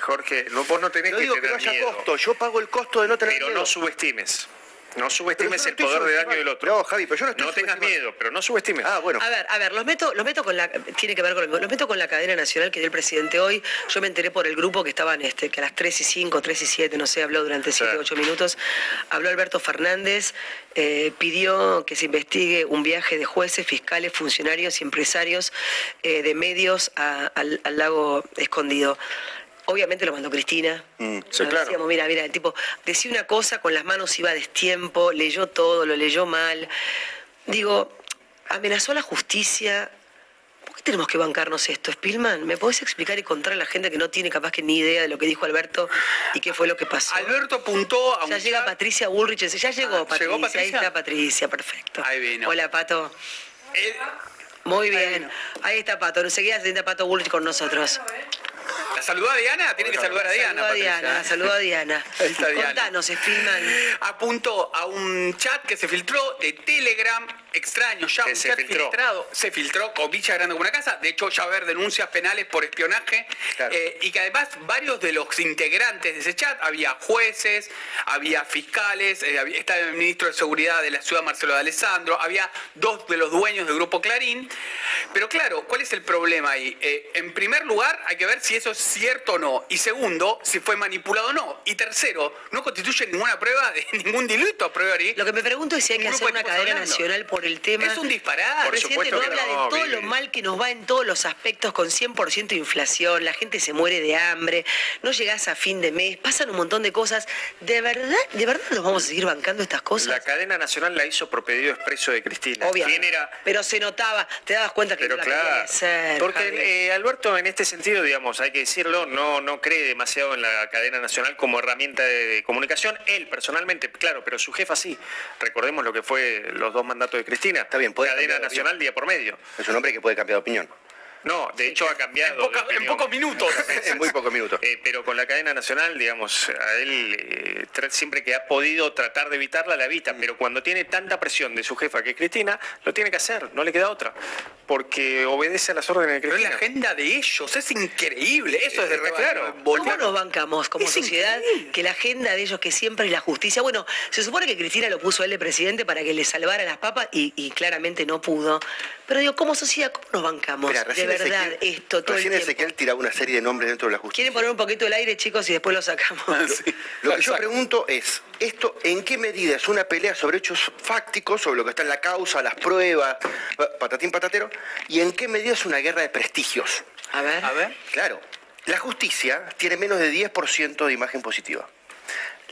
Jorge, no, vos no tenés No que digo que tener no haya miedo, costo, yo pago el costo de no tener pero miedo. no subestimes. No subestimes el poder de daño del otro. No, Javi, pero yo no estoy No tengas miedo, pero no subestimes. Ah, bueno. A ver, a ver, los meto, los meto con la, tiene que ver con lo- los meto con la cadena nacional que dio el presidente hoy. Yo me enteré por el grupo que estaban, este, que a las 3 y 5, 3 y 7, no sé, habló durante 7, Sí. 8 minutos. Habló Alberto Fernández, eh, pidió que se investigue un viaje de jueces, fiscales, funcionarios y empresarios eh, de medios a- al, al lago escondido. Obviamente lo mandó Cristina. Mm, sí, claro. decíamos, mira, mira, el tipo decía una cosa, con las manos iba a destiempo, leyó todo, lo leyó mal. Digo, amenazó a la justicia. ¿Por qué tenemos que bancarnos esto, Spillman? ¿Me podés explicar y contar a la gente que no tiene capaz que ni idea de lo que dijo Alberto y qué fue lo que pasó? Alberto apuntó a un Ya llega Patricia Bullrich, ya llegó Ah, Patricia, ¿llegó ahí está Patricia, perfecto. Ahí vino. Hola, Pato. Él- Muy Ahí bien. Ahí está Pato. Enseguida se sienta Pato Bullrich con nosotros. ¿La saludó a Diana? Tiene que saludar a Diana. Saluda a. Diana, saluda a Diana. Ahí está Diana. Contanos, Spillman. apuntó a un chat que se filtró de Telegram extraño ya, un se filtró. filtrado, se filtró con Villa Grande como una casa, de hecho ya va a haber denuncias penales por espionaje. Eh, y que además varios de los integrantes de ese chat, había jueces, había fiscales, eh, estaba el ministro de Seguridad de la ciudad Marcelo de Alessandro, había dos de los dueños del grupo Clarín, pero claro, ¿cuál es el problema ahí? Eh, en primer lugar hay que ver si eso es cierto o no, y segundo, si fue manipulado o no, y tercero, no constituye ninguna prueba de ningún delito a priori. Lo que me pregunto es si hay que hacer una cadena nacional por el tema. Es un disparate. El presidente no habla de todo lo mal que nos va en todos los aspectos, con 100% de inflación, la gente se muere de hambre, no llegás a fin de mes, pasan un montón de cosas. ¿De verdad, de verdad nos vamos a seguir bancando estas cosas? La cadena nacional la hizo por pedido expreso de Cristina. Obviamente. Pero se notaba, te dabas cuenta que Pero no claro, Porque eh, Alberto en este sentido, digamos, hay que decirlo, no, no cree demasiado en la cadena nacional como herramienta de comunicación. Él personalmente, claro, pero su jefa sí. Recordemos lo que fue los dos mandatos de Cristina. Está bien, puede Cadena nacional día por medio. Es un hombre que puede cambiar de opinión. No, de hecho ha cambiado. En, pocos minutos. en muy pocos minutos. Eh, pero con la cadena nacional, digamos, a él eh, siempre que ha podido tratar de evitarla, la evita. Pero cuando tiene tanta presión de su jefa que es Cristina, lo tiene que hacer, no le queda otra. Porque obedece a las órdenes de Cristina. Pero la agenda de ellos es increíble. Eso es de claro. ¿Cómo nos bancamos como sociedad que la agenda de ellos, que siempre es la justicia? Bueno, se supone que Cristina lo puso él de presidente para que le salvara las papas y, claramente no pudo. Pero digo, como sociedad, ¿cómo nos bancamos? Verdad esto todo el tiempo. Ezequiel tiraba una serie de nombres dentro de la justicia. ¿Quieren poner un poquito el aire, chicos, y después lo sacamos? Lo que yo pregunto es, ¿esto en qué medida es una pelea sobre hechos fácticos, sobre lo que está en la causa, las pruebas, patatín patatero, y en qué medida es una guerra de prestigios? A ver. A ver. Claro, la justicia tiene menos de 10% de imagen positiva.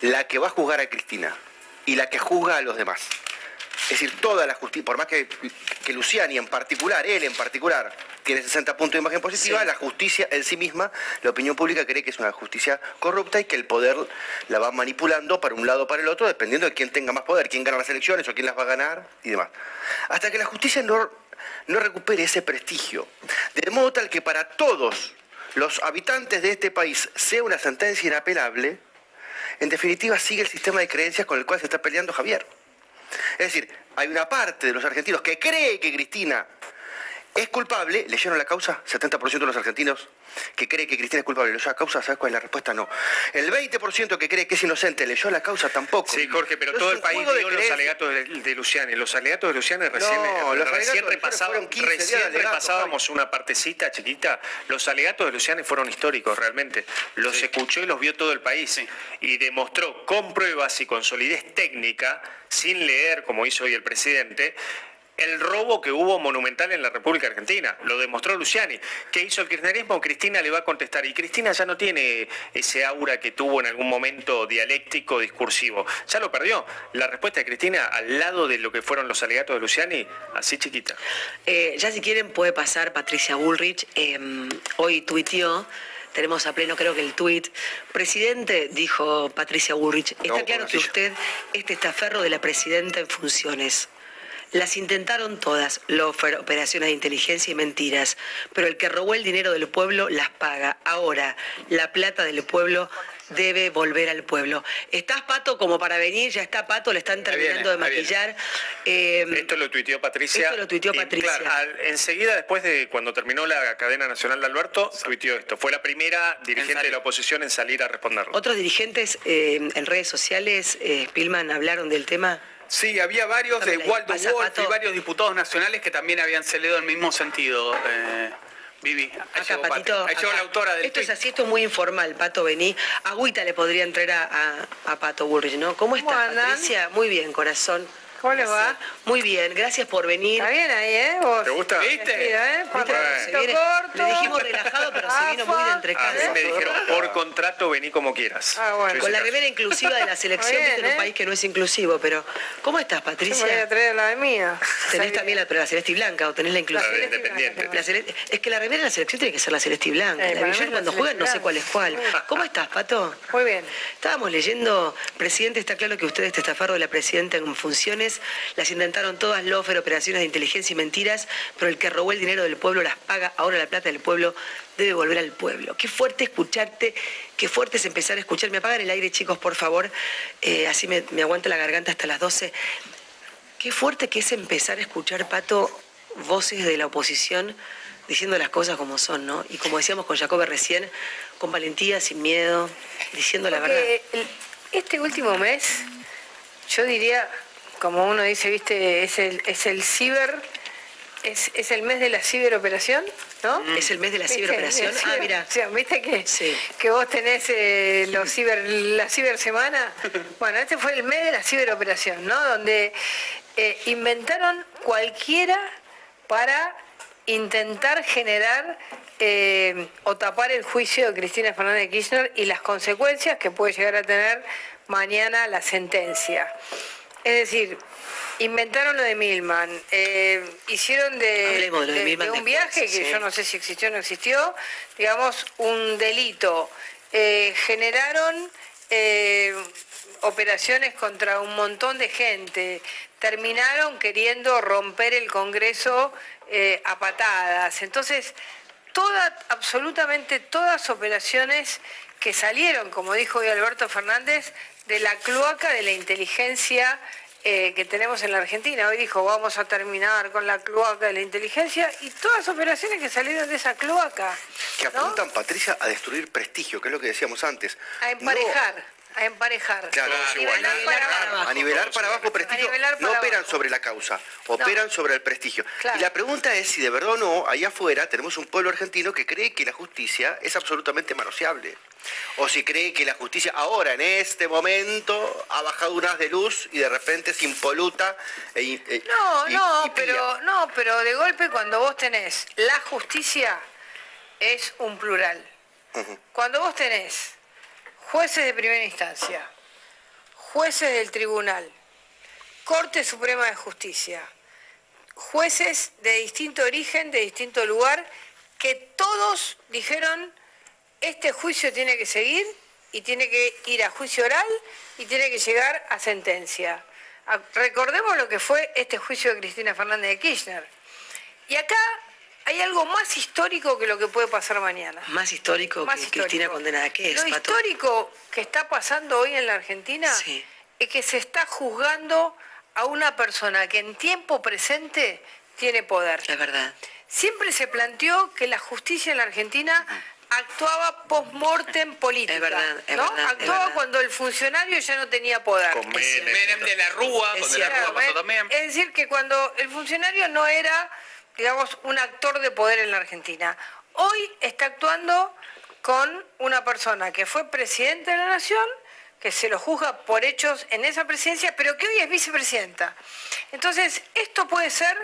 La que va a juzgar a Cristina y la que juzga a los demás. Es decir, toda la justicia, por más que, que Luciani en particular, él en particular, tiene 60 puntos de imagen positiva, la justicia en sí misma, la opinión pública cree que es una justicia corrupta y que el poder la va manipulando para un lado o para el otro, dependiendo de quién tenga más poder, quién gana las elecciones o quién las va a ganar y demás. Hasta que la justicia no, no recupere ese prestigio. De modo tal que para todos los habitantes de este país sea una sentencia inapelable, en definitiva sigue el sistema de creencias con el cual se está peleando Javier. Es decir, hay una parte de los argentinos que cree que Cristina ¿Es culpable? ¿Leyeron la causa? 70% de los argentinos que cree que Cristina es culpable leyó la causa, ¿sabes cuál es la respuesta? No. El 20% que cree que es inocente leyó la causa tampoco. Sí, Jorge, pero todo el país vio los alegatos de, Luciani. Los alegatos de Luciani recién, no, los recién, recién repasábamos una partecita chiquita. Los alegatos de Luciani fueron históricos realmente. Los escuchó y los vio todo el país. Y demostró con pruebas y con solidez técnica, sin leer como hizo hoy el presidente, el robo que hubo monumental en la República Argentina. Lo demostró Luciani. ¿Qué hizo el kirchnerismo? Cristina le va a contestar. Y Cristina ya no tiene ese aura que tuvo en algún momento dialéctico, discursivo. Ya lo perdió. La respuesta de Cristina, al lado de lo que fueron los alegatos de Luciani, así chiquita. Eh, ya si quieren puede pasar Patricia Bullrich. Em, hoy tuiteó tenemos a pleno creo que el tuit. Presidente, dijo Patricia Bullrich, está claro que usted es testaferro de la presidenta en funciones. Las intentaron todas, Lofer, operaciones de inteligencia y mentiras, pero el que robó el dinero del pueblo las paga. Ahora, la plata del pueblo debe volver al pueblo. ¿Estás, Pato, como para venir? Ya está, Pato, le están terminando de maquillar. Em, esto lo tuiteó Patricia. Esto lo tuiteó Patricia. enseguida, después de cuando terminó la cadena nacional de Alberto, tuiteó esto. Fue la primera dirigente de la oposición en salir a responderlo. ¿Otros dirigentes em, en redes sociales, eh, Spilman, hablaron del tema? Sí, había varios de Waldo Wolf y varios diputados nacionales que también habían cedido el mismo sentido. Eh, Vivi, ahí acá, Patito, la autora del Esto es así, esto es muy informal, Pato, vení. Agüita le podría entrar a, Pato Burrich, ¿no? ¿Cómo estás, Patricia? Muy bien, corazón. ¿Cómo le va? Muy bien, gracias por venir. Está bien ahí, ¿eh? ¿Te gusta? ¿Viste? ¿eh? corto. Le dijimos relajado, pero se vino muy de entre A mí me dijeron, por contrato vení como quieras. Ah, bueno. Con la remera inclusiva de la selección, en un ¿eh? país que no es inclusivo, pero ¿cómo estás, Patricia? Yo voy a traer la de mía. ¿Tenés también la, pero la celeste y blanca o tenés la inclusiva? La independiente. La celeste, es que la remera de la selección tiene que ser la celeste y blanca. Eh, la cuando juegan no sé cuál es cuál. ¿Cómo estás, Pato? Muy bien. Estábamos leyendo, presidente, está claro que usted es testaferro de la presidenta en funciones, las intentaron todas lofer, operaciones de inteligencia y mentiras, pero el que robó el dinero del pueblo las paga, ahora la plata del pueblo debe volver al pueblo. Qué fuerte escucharte, qué fuerte es empezar a escuchar. Me apagan el aire, chicos, por favor, eh, así me, me aguanto la garganta hasta las 12. Qué fuerte que es empezar a escuchar, Pato, voces de la oposición diciendo las cosas como son, ¿no? Y como decíamos con Jacobe recién, con valentía, sin miedo, diciendo la verdad. este último mes, yo diría, como uno dice, viste, es el, es el ciber, es, es el mes de la ciberoperación, ¿no? Mm. Es el mes de la ciberoperación. Ah, mira. ¿Viste que, que vos tenés eh, los ciber, la cibersemana? Bueno, este fue el mes de la ciberoperación, ¿no? Donde eh, inventaron cualquiera para intentar generar eh, o tapar el juicio de Cristina Fernández de Kirchner y las consecuencias que puede llegar a tener mañana la sentencia. Es decir, inventaron lo de Milman, eh, hicieron de, un viaje que yo no sé si existió o no existió, digamos, un delito. Eh, generaron operaciones contra un montón de gente, terminaron queriendo romper el Congreso eh, a patadas. Entonces, todas, absolutamente todas operaciones que salieron, como dijo hoy Alberto Fernández, de la cloaca de la inteligencia eh, que tenemos en la Argentina. Hoy dijo, vamos a terminar con la cloaca de la inteligencia y todas operaciones que salieron de esa cloaca. Que apuntan, Patricia, a destruir prestigio, que es lo que decíamos antes. A emparejar a emparejar. Claro, a, nivelar para abajo. A nivelar para abajo prestigio. no operan sobre la causa, operan sobre el prestigio. Y la pregunta es si de verdad o no, allá afuera tenemos un pueblo argentino que cree que la justicia es absolutamente manoseable. O si cree que la justicia ahora, en este momento, ha bajado un haz de luz y de repente es impoluta. E, e no, no, pero, no, pero de golpe cuando vos tenés la justicia es un plural. Cuando vos tenés jueces de primera instancia, jueces del tribunal, Corte Suprema de Justicia, jueces de distinto origen, de distinto lugar, que todos dijeron, este juicio tiene que seguir y tiene que ir a juicio oral y tiene que llegar a sentencia. Recordemos lo que fue este juicio de Cristina Fernández de Kirchner. Y acá hay algo más histórico que lo que puede pasar mañana. Más histórico que Cristina condenada. ¿Qué es, Lo histórico que está pasando hoy en la Argentina es que se está juzgando a una persona que en tiempo presente tiene poder. Es verdad. Siempre se planteó que la justicia en la Argentina actuaba post-mortem política. Es verdad, es ¿no? actuaba cuando el funcionario ya no tenía poder. Con Menem, de la Rúa, de la Rúa pasó también. Es decir, que cuando el funcionario no era digamos, un actor de poder en la Argentina. Hoy está actuando con una persona que fue presidente de la Nación, que se lo juzga por hechos en esa presidencia, pero que hoy es vicepresidenta. Entonces, esto puede ser,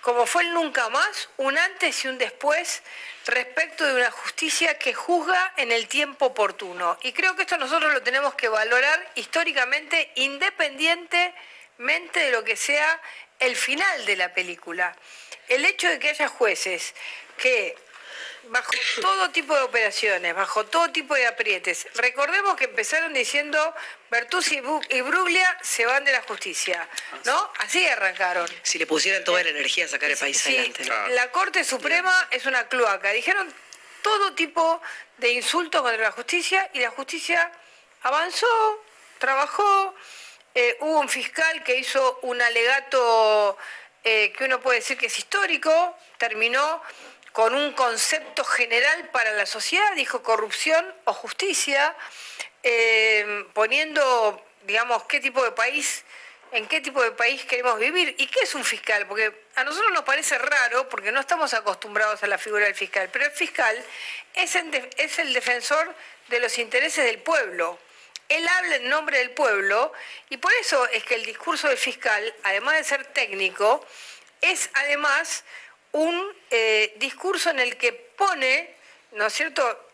como fue el nunca más, un antes y un después respecto de una justicia que juzga en el tiempo oportuno. Y creo que esto nosotros lo tenemos que valorar históricamente, independientemente de lo que sea el final de la película el hecho de que haya jueces que bajo todo tipo de operaciones, bajo todo tipo de aprietes. Recordemos que empezaron diciendo Bertuzzi y Bruglia se van de la justicia, ¿no? Así arrancaron. Si le pusieran toda la energía a sacar el país adelante. La Corte Suprema es una cloaca. Dijeron todo tipo de insultos contra la justicia y la justicia avanzó, trabajó. Eh, hubo un fiscal que hizo un alegato eh, que uno puede decir que es histórico, terminó con un concepto general para la sociedad, dijo corrupción o justicia, eh, poniendo, digamos, qué tipo de país, en qué tipo de país queremos vivir y qué es un fiscal, porque a nosotros nos parece raro porque no estamos acostumbrados a la figura del fiscal, pero el fiscal es el defensor de los intereses del pueblo. Él habla en nombre del pueblo y por eso es que el discurso del fiscal, además de ser técnico, es además un eh, discurso en el que pone, ¿no es cierto?,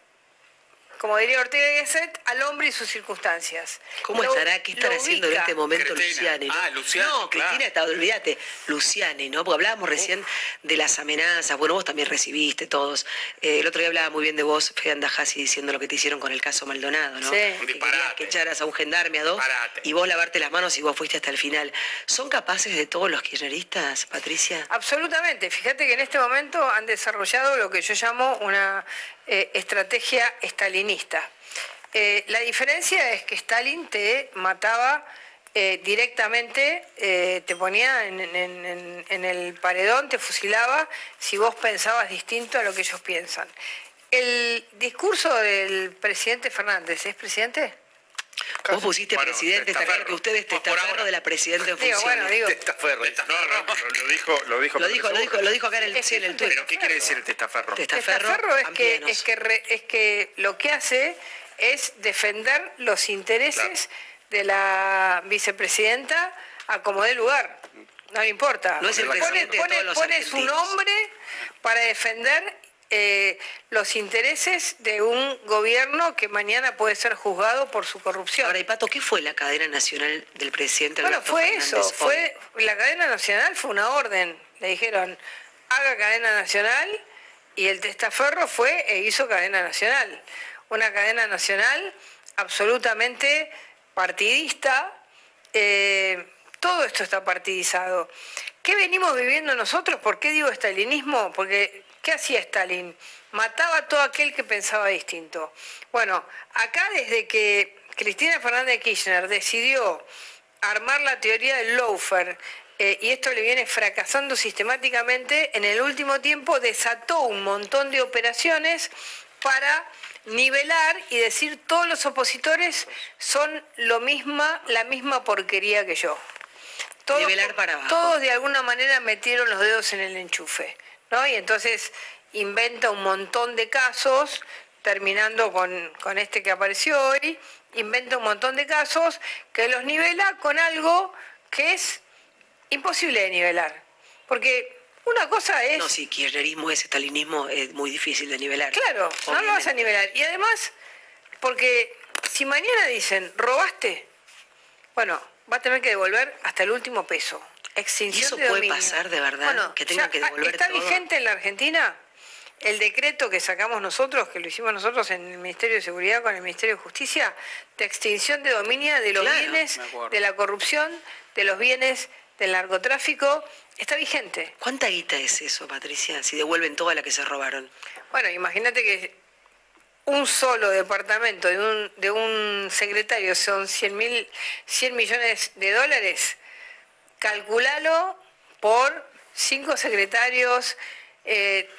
como diría Ortega y Gasset, al hombre y sus circunstancias. ¿Cómo estará? ¿Qué estará haciendo en este momento Luciani? ¿no? Ah, Luciani. No, Cristina está, olvídate, Luciani, ¿no? Porque hablábamos recién de las amenazas, bueno, vos también recibiste todos. Eh, el otro día hablaba muy bien de vos, Fede Andajasi, diciendo lo que te hicieron con el caso Maldonado, ¿no? Sí. Que, que echaras a un gendarme, a dos, y vos lavarte las manos y vos fuiste hasta el final. ¿Son capaces de todos los kirchneristas, Patricia? Absolutamente. Fíjate que en este momento han desarrollado lo que yo llamo una eh, estrategia estalinista. Eh, la diferencia es que Stalin te mataba eh, directamente te ponía en, el paredón, te fusilaba si vos pensabas distinto a lo que ellos piensan. El discurso del presidente Fernández, ¿es presidente? Vos pusiste presidente, está claro que usted es testaferro de la presidenta en funciones. Digo, bueno, digo. Testaferro. No, no, lo dijo, lo dijo. Lo dijo, lo dijo, lo dijo acá en el, sí, en el Twitter. ¿Pero qué quiere decir el testaferro? Testaferro, testaferro es, que, es, que es que lo que hace es defender los intereses de la vicepresidenta a como dé lugar. No le importa. No es el pone, pone, pone su nombre para defender eh, los intereses de un gobierno que mañana puede ser juzgado por su corrupción. Ahora, y Pato, ¿qué fue la cadena nacional del presidente Bueno, fue eso, fue la cadena nacional fue una orden. Le dijeron, haga cadena nacional y el testaferro fue e hizo cadena nacional. Una cadena nacional absolutamente partidista. Eh, todo esto está partidizado. ¿Qué venimos viviendo nosotros? ¿Por qué digo estalinismo? Porque ¿qué hacía Stalin? Mataba a todo aquel que pensaba distinto. Bueno, acá desde que Cristina Fernández de Kirchner decidió armar la teoría del loafer, eh, y esto le viene fracasando sistemáticamente, en el último tiempo desató un montón de operaciones para nivelar y decir todos los son lo misma, la misma porquería que yo. Todos, para Todos de alguna manera metieron los dedos en el enchufe, ¿no? Y entonces inventa un montón de casos, terminando con, con este que apareció hoy, inventa un montón de casos que los nivela con algo que es imposible de nivelar. Porque una cosa es... No, si kirchnerismo es estalinismo, es muy difícil de nivelar. Claro, no lo vas a nivelar. Y además, porque si mañana dicen, robaste, bueno, va a tener que devolver hasta el último peso. Extinción ¿Y eso puede pasar de verdad? que tenga que devolver ¿Está vigente en la Argentina el decreto que sacamos nosotros, que lo hicimos nosotros en el Ministerio de Seguridad con el Ministerio de Justicia, de extinción de dominio de los bienes, de la corrupción, de los bienes del narcotráfico está vigente. ¿Cuánta guita es eso, Patricia, si devuelven toda la que se robaron? Bueno, imagínate que un solo departamento de un, de un secretario son 100, mil, 100 millones de dólares. Calculalo por cinco secretarios, 20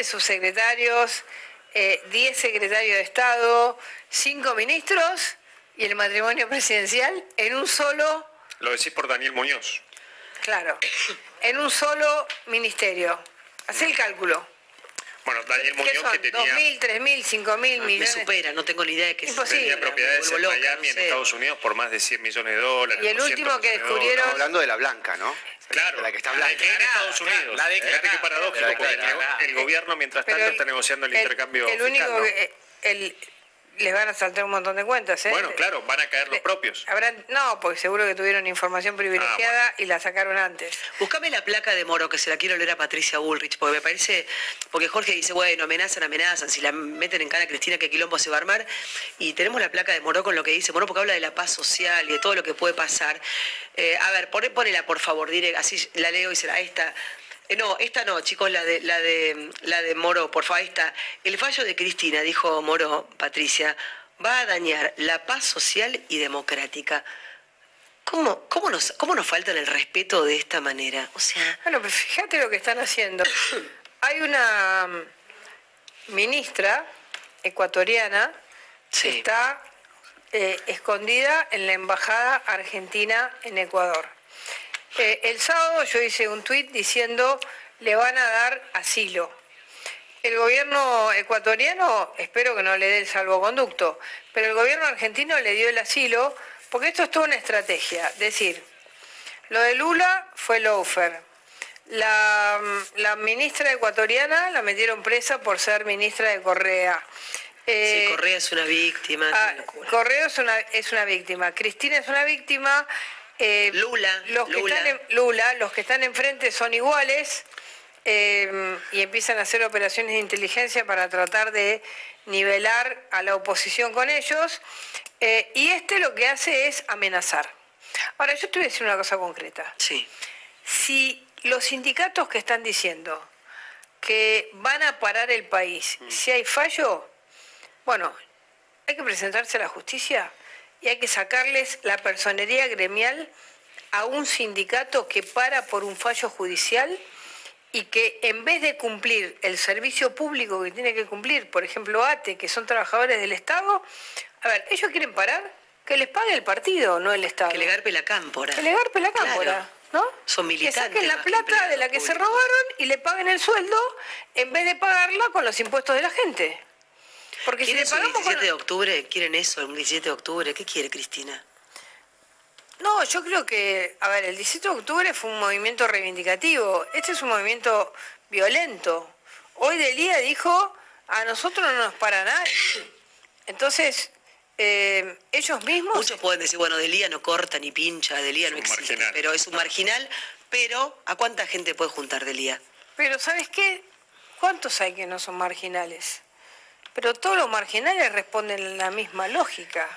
eh, subsecretarios, 10 eh, secretarios de Estado, cinco ministros y el matrimonio presidencial en un solo... Lo decís por Daniel Muñoz. Claro, en un solo ministerio. Hacé el cálculo. Bueno, Daniel Muñoz que tenía... 2.000, 3.000, 5.000 millones. Me supera, no tengo ni idea de qué Imposible. Tenía propiedades en Miami, en Estados Unidos, por más de 100 millones de dólares. Y el último que descubrieron... Estamos hablando de la blanca, ¿no? Claro, la que está blanca. en Estados Unidos. La Fíjate qué paradójico, el gobierno mientras tanto está negociando el, intercambio el único que, el, les van a saltar un montón de cuentas. ¿eh? Bueno, claro, van a caer los propios. Habrán, no, porque seguro que tuvieron información privilegiada ah, y la sacaron antes. Buscame la placa de Moro, que se la quiero leer a Patricia Bullrich, porque me parece, porque Jorge dice, bueno, amenazan, amenazan, si la meten en cara a Cristina, que quilombo se va a armar. Y tenemos la placa de Moro con lo que dice Moro, porque habla de la paz social y de todo lo que puede pasar. Eh, a ver, ponela por favor, diré, así la leo y será esta. Eh, no, esta no, chicos, la de, la de, la de Moro, por favor, esta. El fallo de Cristina, dijo Moro, Patricia, va a dañar la paz social y democrática. ¿Cómo, cómo, nos, ¿Cómo nos falta el respeto de esta manera? O sea. Bueno, pues fíjate lo que están haciendo. Hay una mm, ministra ecuatoriana que está eh, escondida en la embajada argentina en Ecuador. Eh, el sábado yo hice un tuit diciendo le van a dar asilo. El gobierno ecuatoriano, espero que no le dé el salvoconducto, pero el gobierno argentino le dio el asilo porque esto es toda una estrategia. Es decir, lo de Lula fue Lofer. La, la ministra ecuatoriana la metieron presa por ser ministra de Correa. sí, eh, Correa es una víctima. Ah, Correa es una, es una víctima. Cristina es una víctima. Eh, Lula, los Que están Lula, los que están enfrente son iguales eh, y empiezan a hacer operaciones de inteligencia para tratar de nivelar a la oposición con ellos. Eh, y este lo que hace es amenazar. Ahora, yo te voy a decir una cosa concreta. Sí. Si los sindicatos que están diciendo que van a parar el país, mm. si hay fallo, bueno, hay que presentarse a la justicia y hay que sacarles la personería gremial a un sindicato que para por un fallo judicial y que en vez de cumplir el servicio público que tiene que cumplir, por ejemplo, ATE, que son trabajadores del Estado, a ver, ellos quieren parar, que les pague el partido, no el Estado. Que le garpe la cámpora. Que le garpe la cámpora. ¿no? Son militantes. Que saquen la plata de la que se robaron y le paguen el sueldo en vez de pagarla con los impuestos de la gente. Porque si le pagamos un 17 de octubre? ¿Quieren eso, un 17 de octubre? ¿Qué quiere Cristina? No, yo creo que, a ver, el 17 de octubre fue un movimiento reivindicativo. Este es un movimiento violento. Hoy Delía dijo, a nosotros no nos para nadie. Entonces, eh, ellos mismos... Muchos pueden decir, bueno, Delía no corta ni pincha, Delía no existe, pero es un marginal. Pero, ¿a cuánta gente puede juntar Delía? Pero, ¿sabes qué? ¿Cuántos hay que no son marginales? Pero todos los marginales responden a la misma lógica.